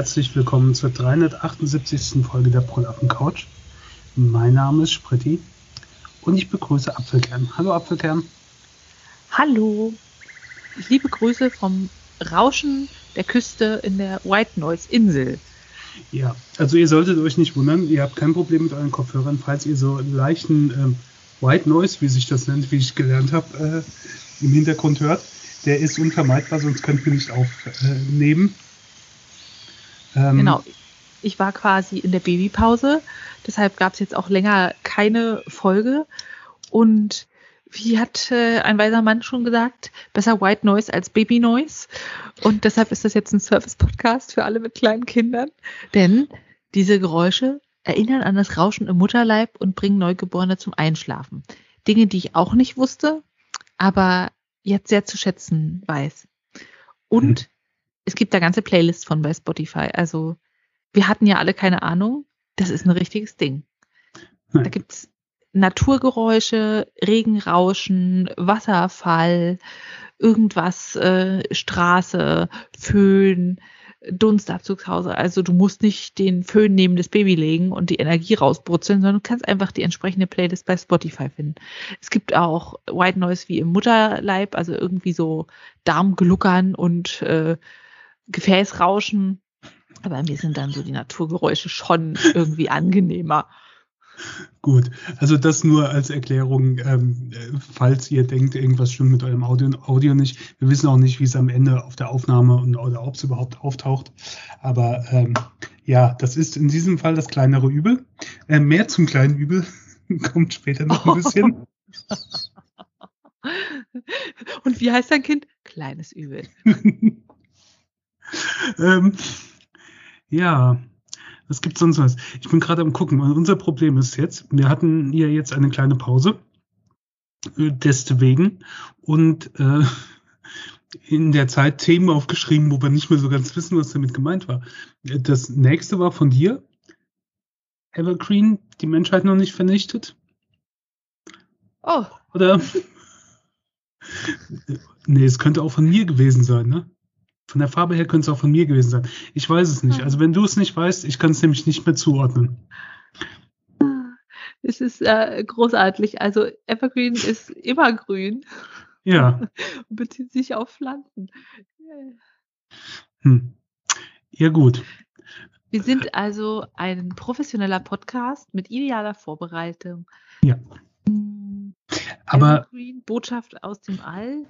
herzlich willkommen zur 378. Folge der Prolaffen Couch. Mein Name ist Spritti und ich begrüße Apfelkern. Hallo Apfelkern. Hallo. Liebe Grüße vom Rauschen der Küste in der White Noise Insel. Ja, also ihr solltet euch nicht wundern, ihr habt kein Problem mit euren Kopfhörern, falls ihr so leichten ähm, White Noise, wie sich das nennt, wie ich gelernt habe, äh, im Hintergrund hört. Der ist unvermeidbar, sonst könnt ihr nicht aufnehmen. Ähm, genau. Ich war quasi in der Babypause, deshalb gab es jetzt auch länger keine Folge. Und wie hat äh, ein weiser Mann schon gesagt, besser White Noise als Baby Noise. Und deshalb ist das jetzt ein Service-Podcast für alle mit kleinen Kindern. Denn diese Geräusche erinnern an das Rauschen im Mutterleib und bringen Neugeborene zum Einschlafen. Dinge, die ich auch nicht wusste, aber jetzt sehr zu schätzen weiß. Und mhm. Es gibt da ganze Playlists von bei Spotify. Also wir hatten ja alle keine Ahnung. Das ist ein richtiges Ding. Da gibt's Naturgeräusche, Regenrauschen, Wasserfall, irgendwas, äh, Straße, Föhn, Dunstabzugshause. Also du musst nicht den Föhn neben das Baby legen und die Energie rausbrutzeln, sondern du kannst einfach die entsprechende Playlist bei Spotify finden. Es gibt auch White Noise wie im Mutterleib, also irgendwie so Darmgluckern und äh, Gefäßrauschen. Aber mir sind dann so die Naturgeräusche schon irgendwie angenehmer. Gut, also das nur als Erklärung, ähm, falls ihr denkt, irgendwas stimmt mit eurem Audio, Audio nicht. Wir wissen auch nicht, wie es am Ende auf der Aufnahme und oder ob es überhaupt auftaucht. Aber ähm, ja, das ist in diesem Fall das kleinere Übel. Äh, mehr zum kleinen Übel kommt später noch ein bisschen. und wie heißt dein Kind? Kleines Übel. ähm, ja, was gibt sonst was? Ich bin gerade am gucken. Und unser Problem ist jetzt, wir hatten hier jetzt eine kleine Pause. Äh, deswegen. Und äh, in der Zeit Themen aufgeschrieben, wo wir nicht mehr so ganz wissen, was damit gemeint war. Das nächste war von dir. Evergreen, die Menschheit noch nicht vernichtet. Oh. Oder? nee, es könnte auch von mir gewesen sein, ne? Von der Farbe her könnte es auch von mir gewesen sein. Ich weiß es nicht. Hm. Also wenn du es nicht weißt, ich kann es nämlich nicht mehr zuordnen. Es ist äh, großartig. Also Evergreen ist immer grün. Ja. Und bezieht sich auf Pflanzen. Hm. Ja, gut. Wir sind also ein professioneller Podcast mit idealer Vorbereitung. Ja. Hm. Aber Evergreen, Botschaft aus dem All.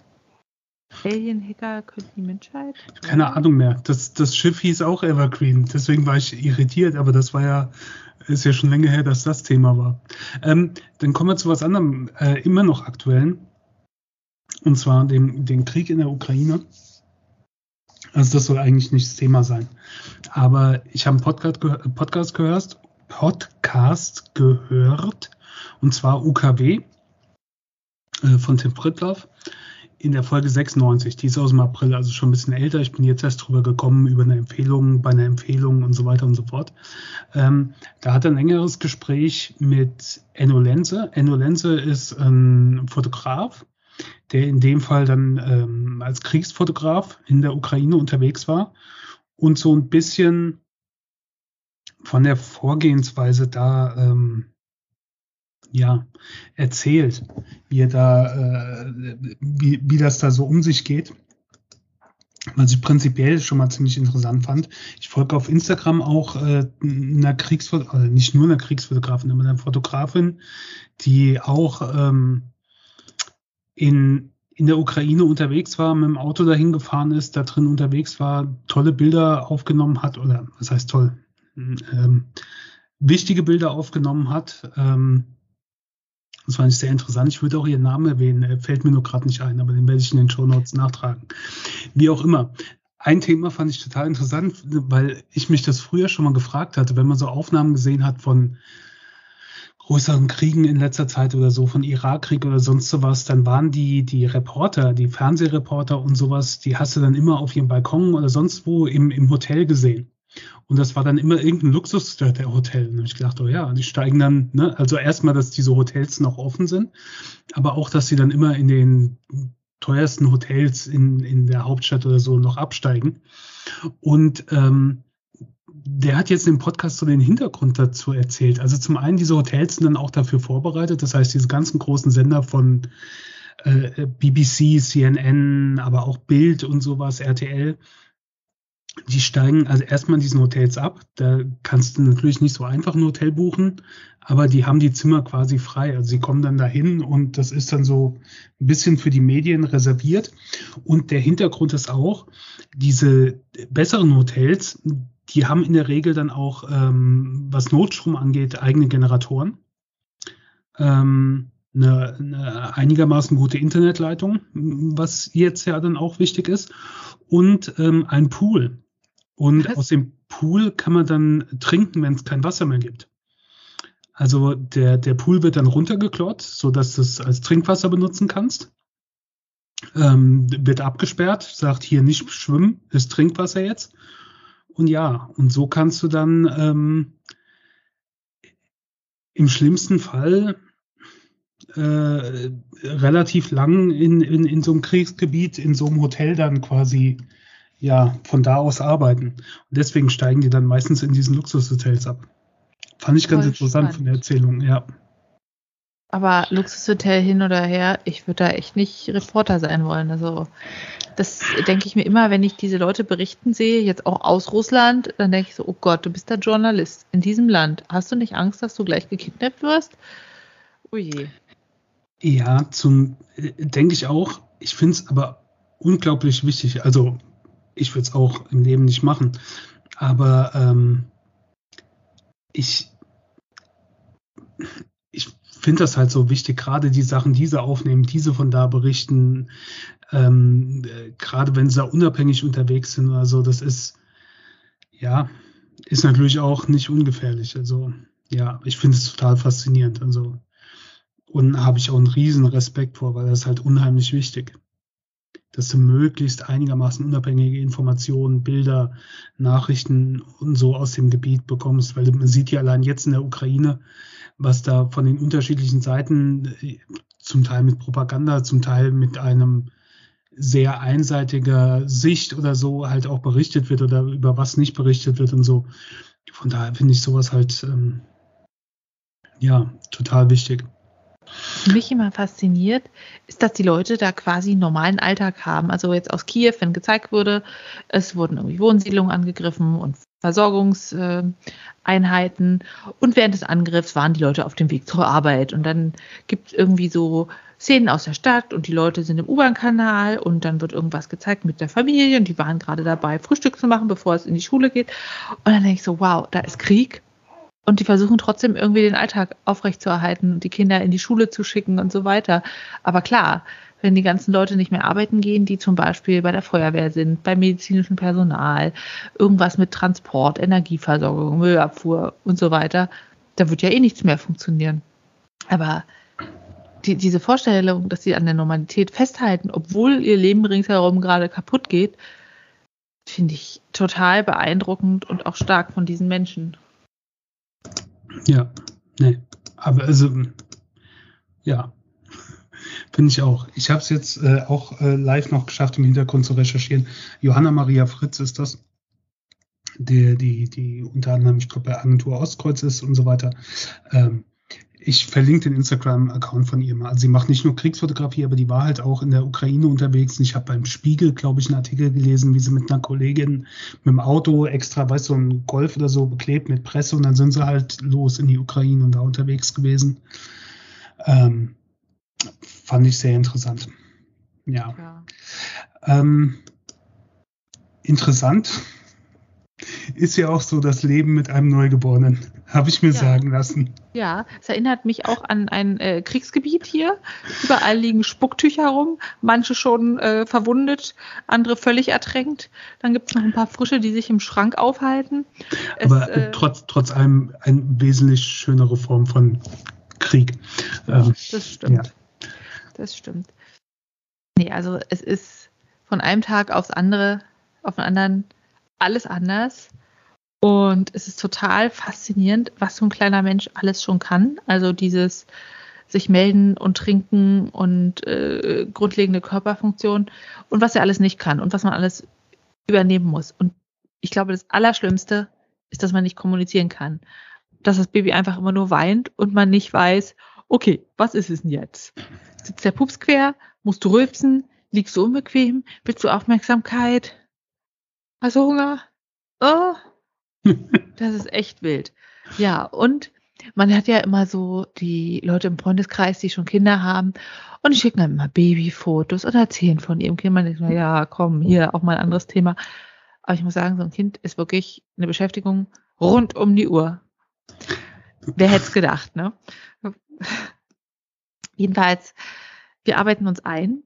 Alien-Hacker könnten die Menschheit? Keine Ahnung mehr. Das, das Schiff hieß auch Evergreen, deswegen war ich irritiert, aber das war ja, ist ja schon länger her, dass das Thema war. Ähm, dann kommen wir zu was anderem, äh, immer noch aktuellen. Und zwar dem, dem Krieg in der Ukraine. Also das soll eigentlich nicht das Thema sein. Aber ich habe einen Podcast, Podcast gehört, Podcast gehört, und zwar UKW äh, von Tim Pritloff in der Folge 96, die ist aus dem April, also schon ein bisschen älter. Ich bin jetzt erst drüber gekommen, über eine Empfehlung, bei einer Empfehlung und so weiter und so fort. Ähm, da hat er ein längeres Gespräch mit Enno Lenze. Enno Lenze ist ein Fotograf, der in dem Fall dann ähm, als Kriegsfotograf in der Ukraine unterwegs war und so ein bisschen von der Vorgehensweise da ähm, ja, erzählt, wie er da, äh, wie, wie das da so um sich geht. Was ich prinzipiell schon mal ziemlich interessant fand. Ich folge auf Instagram auch äh, einer Kriegsfotografin, also nicht nur einer Kriegsfotografin, aber einer Fotografin, die auch ähm, in, in der Ukraine unterwegs war, mit dem Auto dahin gefahren ist, da drin unterwegs war, tolle Bilder aufgenommen hat, oder was heißt toll, ähm, wichtige Bilder aufgenommen hat. Ähm, das fand ich sehr interessant. Ich würde auch ihren Namen erwähnen. Er fällt mir nur gerade nicht ein, aber den werde ich in den Show Notes nachtragen. Wie auch immer. Ein Thema fand ich total interessant, weil ich mich das früher schon mal gefragt hatte, wenn man so Aufnahmen gesehen hat von größeren Kriegen in letzter Zeit oder so, von Irakkrieg oder sonst sowas, dann waren die, die Reporter, die Fernsehreporter und sowas, die hast du dann immer auf ihrem Balkon oder sonst wo im, im Hotel gesehen. Und das war dann immer irgendein Luxus der Hotel. Und ich gedacht, oh ja, die steigen dann, ne? also erstmal, dass diese Hotels noch offen sind, aber auch, dass sie dann immer in den teuersten Hotels in, in der Hauptstadt oder so noch absteigen. Und ähm, der hat jetzt im Podcast so den Hintergrund dazu erzählt. Also zum einen, diese Hotels sind dann auch dafür vorbereitet. Das heißt, diese ganzen großen Sender von äh, BBC, CNN, aber auch Bild und sowas, RTL, die steigen also erstmal in diesen Hotels ab. Da kannst du natürlich nicht so einfach ein Hotel buchen, aber die haben die Zimmer quasi frei. Also sie kommen dann dahin und das ist dann so ein bisschen für die Medien reserviert. Und der Hintergrund ist auch, diese besseren Hotels, die haben in der Regel dann auch, ähm, was Notstrom angeht, eigene Generatoren. Ähm, eine, eine einigermaßen gute Internetleitung, was jetzt ja dann auch wichtig ist, und ähm, ein Pool. Und was? aus dem Pool kann man dann trinken, wenn es kein Wasser mehr gibt. Also der, der Pool wird dann runtergeklott, sodass du es als Trinkwasser benutzen kannst. Ähm, wird abgesperrt, sagt hier nicht schwimmen, ist Trinkwasser jetzt. Und ja, und so kannst du dann ähm, im schlimmsten Fall äh, relativ lang in, in, in so einem Kriegsgebiet, in so einem Hotel dann quasi ja von da aus arbeiten. Und deswegen steigen die dann meistens in diesen Luxushotels ab. Fand ich ganz Voll interessant spannend. von der Erzählung, ja. Aber Luxushotel hin oder her, ich würde da echt nicht Reporter sein wollen. Also das denke ich mir immer, wenn ich diese Leute berichten sehe, jetzt auch aus Russland, dann denke ich so, oh Gott, du bist der Journalist in diesem Land. Hast du nicht Angst, dass du gleich gekidnappt wirst? Oh je. Ja, zum denke ich auch. Ich finde es aber unglaublich wichtig. Also ich würde es auch im Leben nicht machen. Aber ähm, ich, ich finde das halt so wichtig, gerade die Sachen, diese aufnehmen, diese von da berichten, ähm, gerade wenn sie da unabhängig unterwegs sind oder so, das ist, ja, ist natürlich auch nicht ungefährlich. Also, ja, ich finde es total faszinierend. Also, und habe ich auch einen riesen Respekt vor, weil das ist halt unheimlich wichtig. Dass du möglichst einigermaßen unabhängige Informationen, Bilder, Nachrichten und so aus dem Gebiet bekommst, weil man sieht ja allein jetzt in der Ukraine, was da von den unterschiedlichen Seiten, zum Teil mit Propaganda, zum Teil mit einem sehr einseitiger Sicht oder so halt auch berichtet wird oder über was nicht berichtet wird und so. Von daher finde ich sowas halt ähm, ja total wichtig mich immer fasziniert, ist, dass die Leute da quasi einen normalen Alltag haben. Also jetzt aus Kiew, wenn gezeigt wurde, es wurden irgendwie Wohnsiedlungen angegriffen und Versorgungseinheiten. Und während des Angriffs waren die Leute auf dem Weg zur Arbeit. Und dann gibt es irgendwie so Szenen aus der Stadt und die Leute sind im U-Bahn-Kanal und dann wird irgendwas gezeigt mit der Familie und die waren gerade dabei, Frühstück zu machen, bevor es in die Schule geht. Und dann denke ich so, wow, da ist Krieg und die versuchen trotzdem irgendwie den Alltag aufrechtzuerhalten und die Kinder in die Schule zu schicken und so weiter. Aber klar, wenn die ganzen Leute nicht mehr arbeiten gehen, die zum Beispiel bei der Feuerwehr sind, beim medizinischen Personal, irgendwas mit Transport, Energieversorgung, Müllabfuhr und so weiter, da wird ja eh nichts mehr funktionieren. Aber die, diese Vorstellung, dass sie an der Normalität festhalten, obwohl ihr Leben ringsherum gerade kaputt geht, finde ich total beeindruckend und auch stark von diesen Menschen. Ja, nee. Aber also, ja, finde ich auch. Ich habe es jetzt äh, auch äh, live noch geschafft, im Hintergrund zu recherchieren. Johanna Maria Fritz ist das, der, die, die unter anderem, ich glaube, bei Agentur Ostkreuz ist und so weiter. Ähm, ich verlinke den Instagram-Account von ihr mal. Also sie macht nicht nur Kriegsfotografie, aber die war halt auch in der Ukraine unterwegs. Und ich habe beim Spiegel, glaube ich, einen Artikel gelesen, wie sie mit einer Kollegin mit dem Auto extra, weißt du, so ein Golf oder so beklebt mit Presse und dann sind sie halt los in die Ukraine und da unterwegs gewesen. Ähm, fand ich sehr interessant. Ja. ja. Ähm, interessant ist ja auch so das Leben mit einem Neugeborenen, habe ich mir ja. sagen lassen. Ja, es erinnert mich auch an ein äh, Kriegsgebiet hier. Überall liegen Spucktücher rum, manche schon äh, verwundet, andere völlig ertränkt. Dann gibt es noch ein paar frische, die sich im Schrank aufhalten. Aber es, äh, trotz, trotz allem eine wesentlich schönere Form von Krieg. Ähm, das stimmt. Ja. Das stimmt. Nee, also es ist von einem Tag aufs andere, auf den anderen alles anders. Und es ist total faszinierend, was so ein kleiner Mensch alles schon kann. Also dieses sich melden und trinken und äh, grundlegende Körperfunktion und was er alles nicht kann und was man alles übernehmen muss. Und ich glaube, das Allerschlimmste ist, dass man nicht kommunizieren kann. Dass das Baby einfach immer nur weint und man nicht weiß, okay, was ist es denn jetzt? Sitzt der Pups quer? Musst du rülpsen? Liegst du unbequem? Willst du Aufmerksamkeit? Hast du Hunger? Oh, das ist echt wild. Ja, und man hat ja immer so die Leute im Freundeskreis, die schon Kinder haben und die schicken dann immer Babyfotos oder erzählen von ihrem Kind. Man denkt, ja, komm, hier auch mal ein anderes Thema. Aber ich muss sagen, so ein Kind ist wirklich eine Beschäftigung rund um die Uhr. Wer hätte es gedacht, ne? Jedenfalls, wir arbeiten uns ein.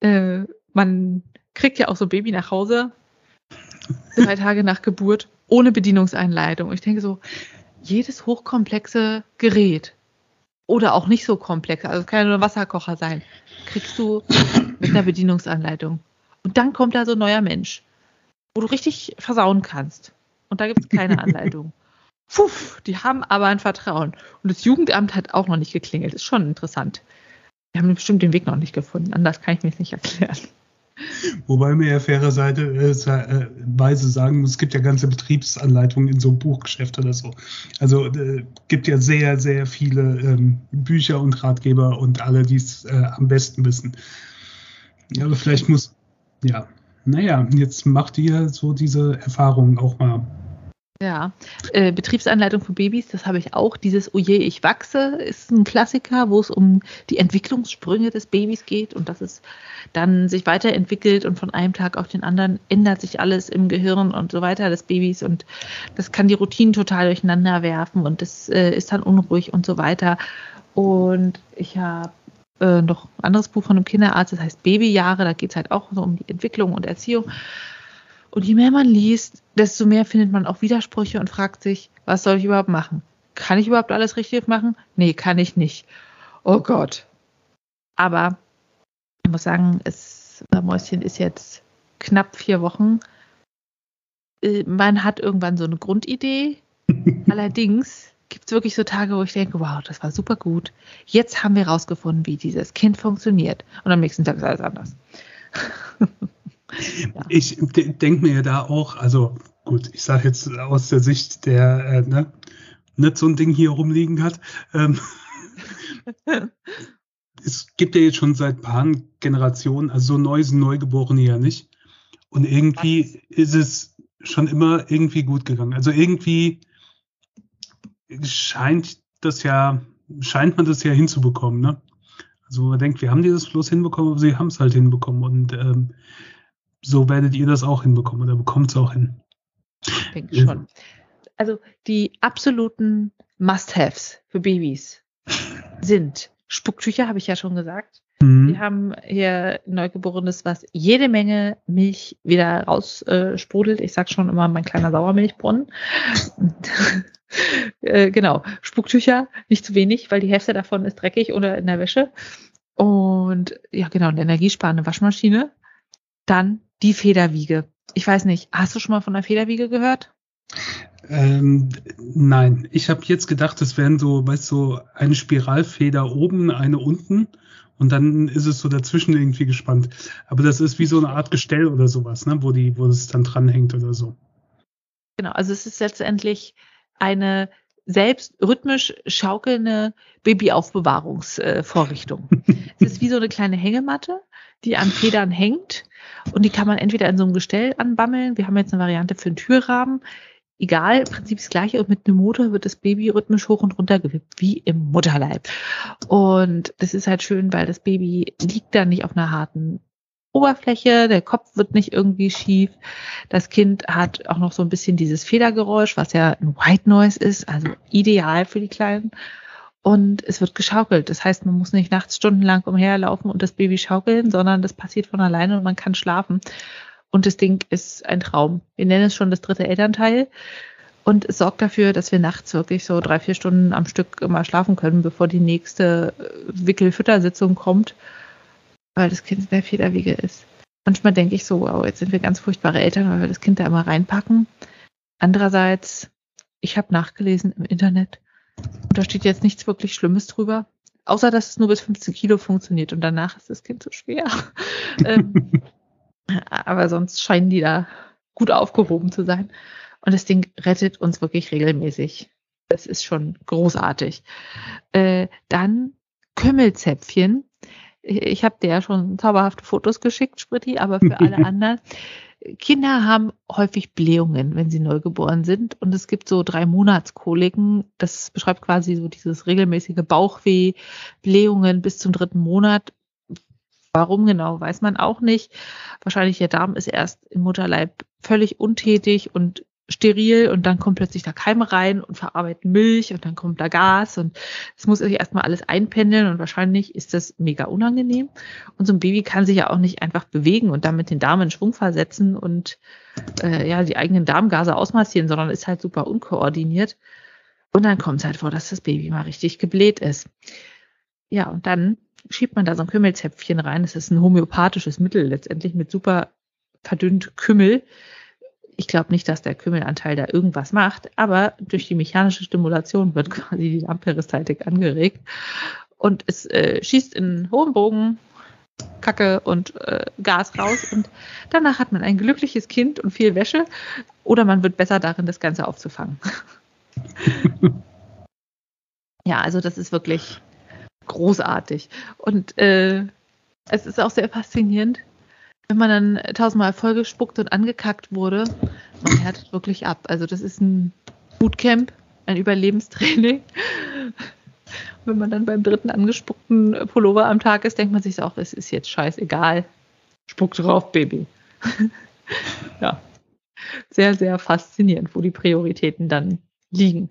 Äh, man kriegt ja auch so ein Baby nach Hause, drei Tage nach Geburt, ohne Bedienungseinleitung. Ich denke so, jedes hochkomplexe Gerät oder auch nicht so komplex, also kann ja nur ein Wasserkocher sein, kriegst du mit einer Bedienungsanleitung. Und dann kommt da so ein neuer Mensch, wo du richtig versauen kannst. Und da gibt es keine Anleitung. Puh, die haben aber ein Vertrauen. Und das Jugendamt hat auch noch nicht geklingelt. Ist schon interessant. Die haben bestimmt den Weg noch nicht gefunden. Anders kann ich mir das nicht erklären. Wobei mir ja faire Seite, äh, äh, Weise sagen muss, es gibt ja ganze Betriebsanleitungen in so einem Buchgeschäft oder so. Also äh, gibt ja sehr, sehr viele ähm, Bücher und Ratgeber und alle, die es äh, am besten wissen. Ja, aber vielleicht muss, ja, naja, jetzt macht ihr so diese Erfahrungen auch mal. Ja, äh, Betriebsanleitung für Babys, das habe ich auch. Dieses Oje, ich wachse ist ein Klassiker, wo es um die Entwicklungssprünge des Babys geht und dass es dann sich weiterentwickelt und von einem Tag auf den anderen ändert sich alles im Gehirn und so weiter des Babys und das kann die Routinen total durcheinander werfen und das äh, ist dann unruhig und so weiter. Und ich habe äh, noch ein anderes Buch von einem Kinderarzt, das heißt Babyjahre, da geht es halt auch so um die Entwicklung und Erziehung. Und je mehr man liest, desto mehr findet man auch Widersprüche und fragt sich, was soll ich überhaupt machen? Kann ich überhaupt alles richtig machen? Nee, kann ich nicht. Oh Gott. Aber ich muss sagen, es, Mäuschen ist jetzt knapp vier Wochen. Äh, man hat irgendwann so eine Grundidee. Allerdings gibt es wirklich so Tage, wo ich denke, wow, das war super gut. Jetzt haben wir rausgefunden, wie dieses Kind funktioniert. Und am nächsten Tag ist alles anders. Ich denke mir da auch, also gut, ich sage jetzt aus der Sicht, der äh, ne, nicht so ein Ding hier rumliegen hat. Ähm, es gibt ja jetzt schon seit ein paar Generationen, also so neu sind Neugeborene ja nicht. Und irgendwie ist es schon immer irgendwie gut gegangen. Also irgendwie scheint das ja, scheint man das ja hinzubekommen, ne? Also man denkt, wir haben dieses bloß hinbekommen, aber sie haben es halt hinbekommen. Und ähm, so werdet ihr das auch hinbekommen oder bekommt es auch hin. Ich denke schon. Also die absoluten Must-Haves für Babys sind Spucktücher, habe ich ja schon gesagt. Mhm. Wir haben hier Neugeborenes, was jede Menge Milch wieder raussprudelt. Äh, ich sage schon immer mein kleiner Sauermilchbrunnen. äh, genau, Spucktücher, nicht zu wenig, weil die Hälfte davon ist dreckig oder in der Wäsche. Und ja, genau, eine energiesparende Waschmaschine. Dann die Federwiege. Ich weiß nicht, hast du schon mal von der Federwiege gehört? Ähm, nein, ich habe jetzt gedacht, es wären so, weißt du, so eine Spiralfeder oben, eine unten und dann ist es so dazwischen irgendwie gespannt. Aber das ist wie so eine Art Gestell oder sowas, ne, wo die, wo es dann dranhängt oder so. Genau, also es ist letztendlich eine selbst rhythmisch schaukelnde Babyaufbewahrungsvorrichtung. es ist wie so eine kleine Hängematte, die an Federn hängt und die kann man entweder in so einem Gestell anbammeln. Wir haben jetzt eine Variante für einen Türrahmen. Egal, im Prinzip das gleiche und mit einem Motor wird das Baby rhythmisch hoch und runter gewippt, wie im Mutterleib. Und das ist halt schön, weil das Baby liegt da nicht auf einer harten Oberfläche, der Kopf wird nicht irgendwie schief. Das Kind hat auch noch so ein bisschen dieses Federgeräusch, was ja ein White Noise ist, also ideal für die Kleinen. Und es wird geschaukelt. Das heißt, man muss nicht nachts stundenlang umherlaufen und das Baby schaukeln, sondern das passiert von alleine und man kann schlafen. Und das Ding ist ein Traum. Wir nennen es schon das dritte Elternteil. Und es sorgt dafür, dass wir nachts wirklich so drei, vier Stunden am Stück immer schlafen können, bevor die nächste Wickelfüttersitzung kommt weil das Kind in der Federwiege ist. Manchmal denke ich so, wow, jetzt sind wir ganz furchtbare Eltern, weil wir das Kind da immer reinpacken. Andererseits, ich habe nachgelesen im Internet und da steht jetzt nichts wirklich Schlimmes drüber, außer dass es nur bis 15 Kilo funktioniert und danach ist das Kind zu schwer. ähm, aber sonst scheinen die da gut aufgehoben zu sein. Und das Ding rettet uns wirklich regelmäßig. Das ist schon großartig. Äh, dann Kümmelzäpfchen. Ich, ich habe dir ja schon zauberhafte Fotos geschickt, Spritti, aber für alle anderen. Kinder haben häufig Blähungen, wenn sie neugeboren sind. Und es gibt so drei Monatskoliken. Das beschreibt quasi so dieses regelmäßige Bauchweh, Blähungen bis zum dritten Monat. Warum genau, weiß man auch nicht. Wahrscheinlich der Darm ist erst im Mutterleib völlig untätig und steril und dann kommt plötzlich da Keime rein und verarbeiten Milch und dann kommt da Gas und es muss sich erstmal alles einpendeln und wahrscheinlich ist das mega unangenehm. Und so ein Baby kann sich ja auch nicht einfach bewegen und damit den Darm in Schwung versetzen und äh, ja die eigenen Darmgase ausmassieren, sondern ist halt super unkoordiniert. Und dann kommt es halt vor, dass das Baby mal richtig gebläht ist. Ja, und dann schiebt man da so ein Kümmelzäpfchen rein. Das ist ein homöopathisches Mittel letztendlich mit super verdünnt Kümmel. Ich glaube nicht, dass der Kümmelanteil da irgendwas macht, aber durch die mechanische Stimulation wird quasi die Darmperistaltik angeregt und es äh, schießt in hohem Bogen Kacke und äh, Gas raus und danach hat man ein glückliches Kind und viel Wäsche oder man wird besser darin, das Ganze aufzufangen. ja, also das ist wirklich großartig. Und äh, es ist auch sehr faszinierend, wenn man dann tausendmal vollgespuckt und angekackt wurde. Man härtet wirklich ab. Also das ist ein Bootcamp, ein Überlebenstraining. wenn man dann beim dritten angespuckten Pullover am Tag ist, denkt man sich auch, es ist jetzt scheißegal. Spuck drauf, Baby. ja. Sehr, sehr faszinierend, wo die Prioritäten dann liegen.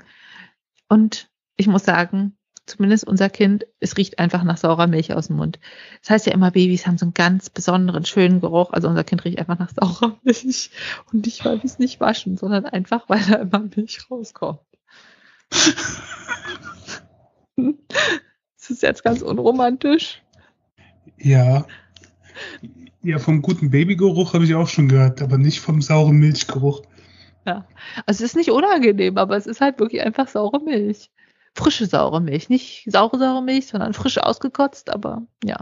Und ich muss sagen, zumindest unser Kind, es riecht einfach nach saurer Milch aus dem Mund. Das heißt ja immer, Babys haben so einen ganz besonderen, schönen Geruch. Also unser Kind riecht einfach nach saurer Milch. Und nicht, weil wir es nicht waschen, sondern einfach, weil da immer Milch rauskommt. das ist jetzt ganz unromantisch. Ja. Ja, vom guten Babygeruch habe ich auch schon gehört, aber nicht vom sauren Milchgeruch. Ja, also es ist nicht unangenehm, aber es ist halt wirklich einfach saure Milch frische saure Milch. Nicht saure saure Milch, sondern frisch ausgekotzt, aber ja.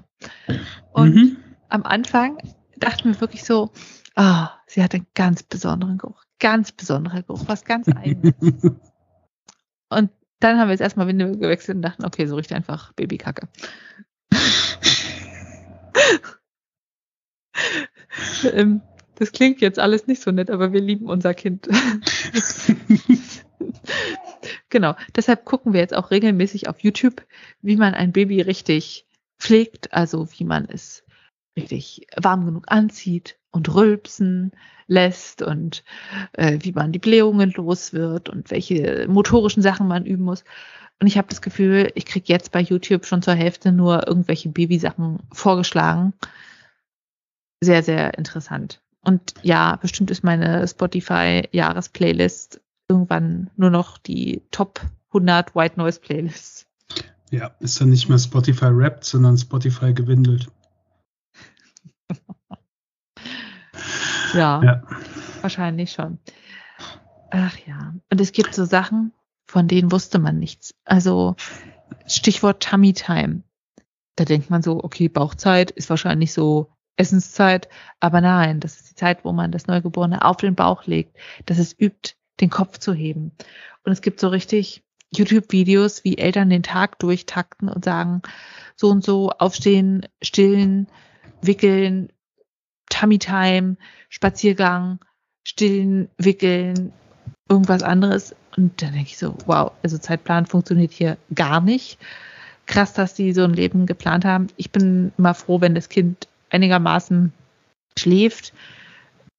Und mhm. am Anfang dachten wir wirklich so, ah, oh, sie hat einen ganz besonderen Geruch. Ganz besonderer Geruch, was ganz eigenes. und dann haben wir jetzt erstmal Winde gewechselt und dachten, okay, so riecht einfach Babykacke. Ähm, das klingt jetzt alles nicht so nett, aber wir lieben unser Kind. Genau. Deshalb gucken wir jetzt auch regelmäßig auf YouTube, wie man ein Baby richtig pflegt, also wie man es richtig warm genug anzieht und rülpsen lässt und äh, wie man die Blähungen los wird und welche motorischen Sachen man üben muss. Und ich habe das Gefühl, ich kriege jetzt bei YouTube schon zur Hälfte nur irgendwelche Babysachen vorgeschlagen. Sehr, sehr interessant. Und ja, bestimmt ist meine Spotify-Jahresplaylist irgendwann nur noch die Top 100 White Noise Playlists. Ja, ist dann nicht mehr Spotify rappt, sondern Spotify gewindelt. ja, ja, wahrscheinlich schon. Ach ja, und es gibt so Sachen, von denen wusste man nichts. Also Stichwort Tummy Time. Da denkt man so, okay, Bauchzeit ist wahrscheinlich so Essenszeit, aber nein, das ist die Zeit, wo man das Neugeborene auf den Bauch legt, dass es übt, den Kopf zu heben. Und es gibt so richtig YouTube-Videos, wie Eltern den Tag durchtakten und sagen, so und so aufstehen, stillen, wickeln, Tummy Time, Spaziergang, stillen, wickeln, irgendwas anderes. Und dann denke ich so, wow, also Zeitplan funktioniert hier gar nicht. Krass, dass die so ein Leben geplant haben. Ich bin immer froh, wenn das Kind einigermaßen schläft,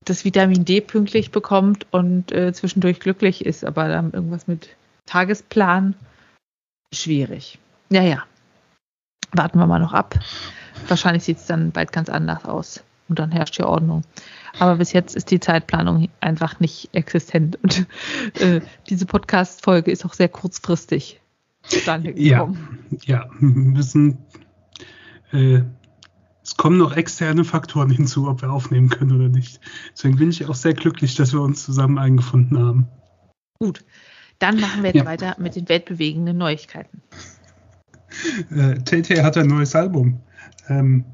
das Vitamin D pünktlich bekommt und äh, zwischendurch glücklich ist, aber dann irgendwas mit Tagesplan schwierig. Ja, ja. Warten wir mal noch ab. Wahrscheinlich sieht es dann bald ganz anders aus und dann herrscht hier Ordnung. Aber bis jetzt ist die Zeitplanung einfach nicht existent und äh, diese Podcast-Folge ist auch sehr kurzfristig. Ja, ja, wir müssen äh, es kommen noch externe Faktoren hinzu, ob wir aufnehmen können oder nicht. Deswegen bin ich auch sehr glücklich, dass wir uns zusammen eingefunden haben. Gut, dann machen wir jetzt ja. weiter mit den weltbewegenden Neuigkeiten. Äh, Tay hat ein neues Album. Ähm,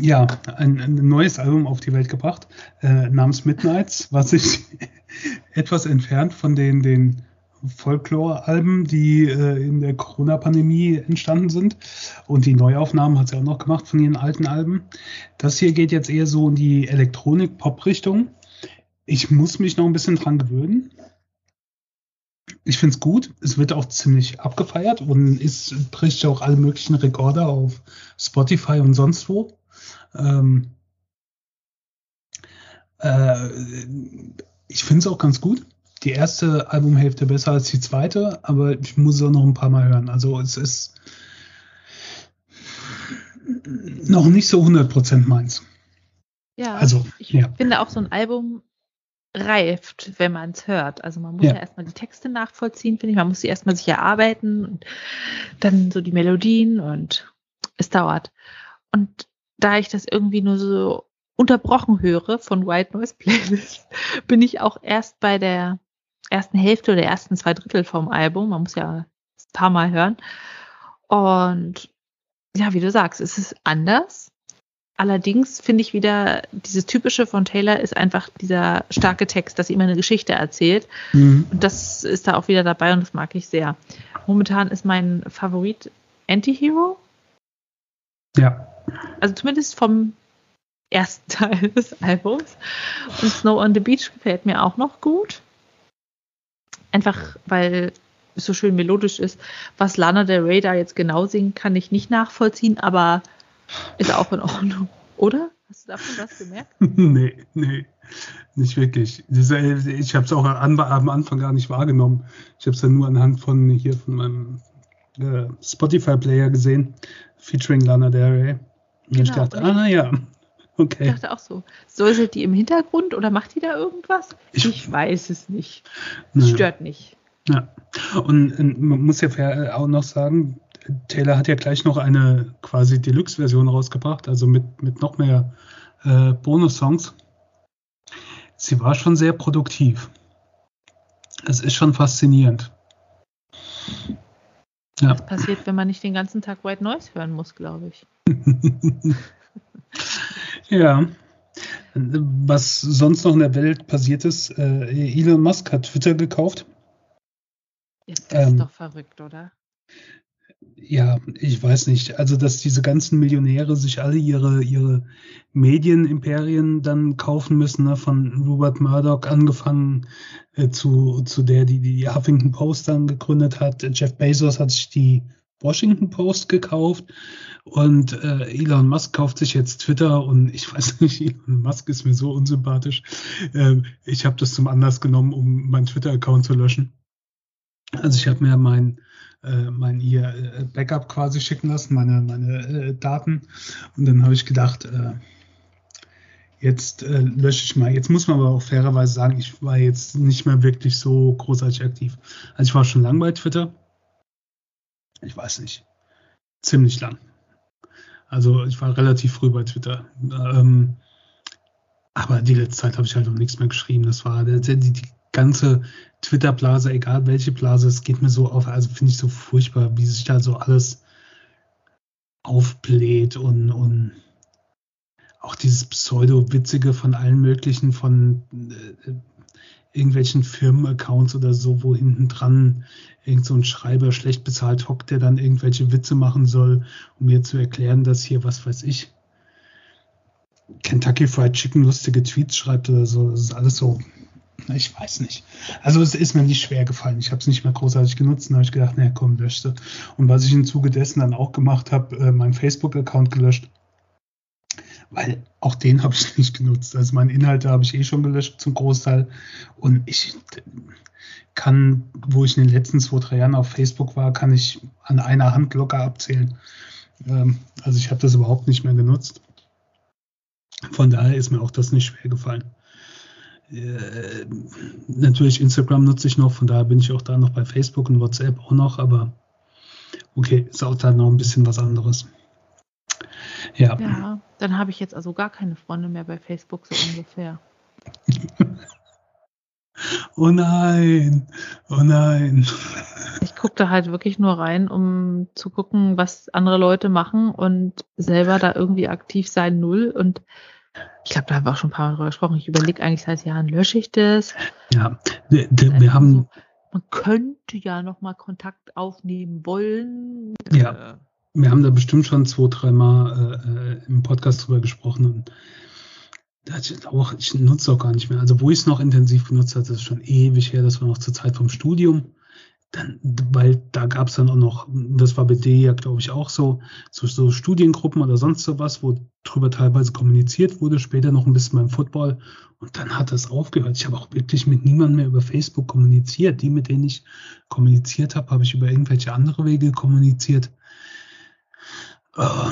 ja, ein, ein, neues Album auf die Welt gebracht, äh, namens Midnights, was sich etwas entfernt von den, den Folklore-Alben, die äh, in der Corona-Pandemie entstanden sind. Und die Neuaufnahmen hat sie auch noch gemacht von ihren alten Alben. Das hier geht jetzt eher so in die Elektronik-Pop-Richtung. Ich muss mich noch ein bisschen dran gewöhnen. Ich finde es gut. Es wird auch ziemlich abgefeiert und ist, bricht auch alle möglichen Rekorde auf Spotify und sonst wo. Ähm, äh, ich finde es auch ganz gut. Die erste Albumhälfte besser als die zweite, aber ich muss es auch noch ein paar Mal hören. Also es ist noch nicht so 100% meins. Ja, also, ich ja. finde auch so ein Album reift, wenn man es hört. Also man muss ja, ja erstmal die Texte nachvollziehen, finde ich. Man muss sie erstmal sich erarbeiten und dann so die Melodien und es dauert. Und da ich das irgendwie nur so unterbrochen höre von White Noise Playlist, bin ich auch erst bei der ersten Hälfte oder ersten zwei Drittel vom Album. Man muss ja ein paar Mal hören. Und ja, wie du sagst, es ist anders. Allerdings finde ich wieder, dieses typische von Taylor ist einfach dieser starke Text, dass sie immer eine Geschichte erzählt. Mhm. Und das ist da auch wieder dabei und das mag ich sehr. Momentan ist mein Favorit Anti-Hero. Ja. Also zumindest vom ersten Teil des Albums. Und Snow on the Beach gefällt mir auch noch gut. Einfach weil es so schön melodisch ist. Was Lana Del Rey da jetzt genau singt, kann ich nicht nachvollziehen, aber ist auch in Ordnung. Oder? Hast du davon was gemerkt? nee, nee, nicht wirklich. Ich habe es auch am Anfang gar nicht wahrgenommen. Ich habe es dann nur anhand von hier von meinem äh, Spotify-Player gesehen, featuring Lana Del Rey. Und genau, ich dachte, ah ja, okay. Ich dachte auch so. Säuselt die im Hintergrund oder macht die da irgendwas? Ich, ich weiß es nicht. Es stört nicht. Ja. Und, und, man muss ja auch noch sagen, Taylor hat ja gleich noch eine quasi Deluxe-Version rausgebracht, also mit, mit noch mehr äh, Bonus-Songs. Sie war schon sehr produktiv. Es ist schon faszinierend. Ja. Das passiert, wenn man nicht den ganzen Tag White Noise hören muss, glaube ich. ja. Was sonst noch in der Welt passiert ist, äh, Elon Musk hat Twitter gekauft. Ist das ähm, doch verrückt, oder? ja, ich weiß nicht. Also, dass diese ganzen Millionäre sich alle ihre, ihre Medienimperien dann kaufen müssen, ne? von Robert Murdoch angefangen äh, zu, zu der, die die Huffington Post dann gegründet hat. Jeff Bezos hat sich die Washington Post gekauft und äh, Elon Musk kauft sich jetzt Twitter und ich weiß nicht, Elon Musk ist mir so unsympathisch. Äh, ich habe das zum Anlass genommen, um meinen Twitter-Account zu löschen. Also ich habe mir mein äh, mein ihr äh, Backup quasi schicken lassen, meine, meine äh, Daten. Und dann habe ich gedacht, äh, jetzt äh, lösche ich mal. Jetzt muss man aber auch fairerweise sagen, ich war jetzt nicht mehr wirklich so großartig aktiv. Also ich war schon lang bei Twitter. Ich weiß nicht. Ziemlich lang. Also ich war relativ früh bei Twitter. Ähm, aber die letzte Zeit habe ich halt auch nichts mehr geschrieben. Das war die, die, die ganze Twitter-Blase, egal welche Blase, es geht mir so auf, also finde ich so furchtbar, wie sich da so alles aufbläht und, und auch dieses Pseudo-Witzige von allen möglichen, von äh, irgendwelchen Firmenaccounts oder so, wo hinten dran irgend so ein Schreiber schlecht bezahlt hockt, der dann irgendwelche Witze machen soll, um mir zu erklären, dass hier, was weiß ich, Kentucky Fried Chicken lustige Tweets schreibt oder so. Das ist alles so ich weiß nicht. Also es ist mir nicht schwer gefallen. Ich habe es nicht mehr großartig genutzt. Da habe ich gedacht, naja, komm, löschte. Und was ich im Zuge dessen dann auch gemacht habe, äh, meinen Facebook-Account gelöscht. Weil auch den habe ich nicht genutzt. Also meine Inhalte habe ich eh schon gelöscht zum Großteil. Und ich kann, wo ich in den letzten zwei, drei Jahren auf Facebook war, kann ich an einer Hand locker abzählen. Ähm, also ich habe das überhaupt nicht mehr genutzt. Von daher ist mir auch das nicht schwer gefallen. Äh, natürlich Instagram nutze ich noch, von daher bin ich auch da noch bei Facebook und WhatsApp auch noch, aber okay, ist auch da noch ein bisschen was anderes. Ja. Ja, dann habe ich jetzt also gar keine Freunde mehr bei Facebook, so ungefähr. oh nein, oh nein. Ich gucke da halt wirklich nur rein, um zu gucken, was andere Leute machen und selber da irgendwie aktiv sein null. Und ich glaube, da haben wir auch schon ein paar Mal drüber gesprochen. Ich überlege eigentlich seit Jahren, lösche ich das? Ja, wir, wir haben. So, man könnte ja nochmal Kontakt aufnehmen wollen. Ja. Wir haben da bestimmt schon zwei, dreimal äh, äh im Podcast drüber gesprochen und ich, auch, ich nutze auch gar nicht mehr. Also wo ich es noch intensiv benutzt habe, das ist schon ewig her, das war noch zur Zeit vom Studium. Dann, weil da gab es dann auch noch, das war bei dir ja, glaube ich, auch so, so, so Studiengruppen oder sonst sowas, wo drüber teilweise kommuniziert wurde, später noch ein bisschen beim Football. Und dann hat das aufgehört. Ich habe auch wirklich mit niemandem mehr über Facebook kommuniziert. Die, mit denen ich kommuniziert habe, habe ich über irgendwelche andere Wege kommuniziert. Uh,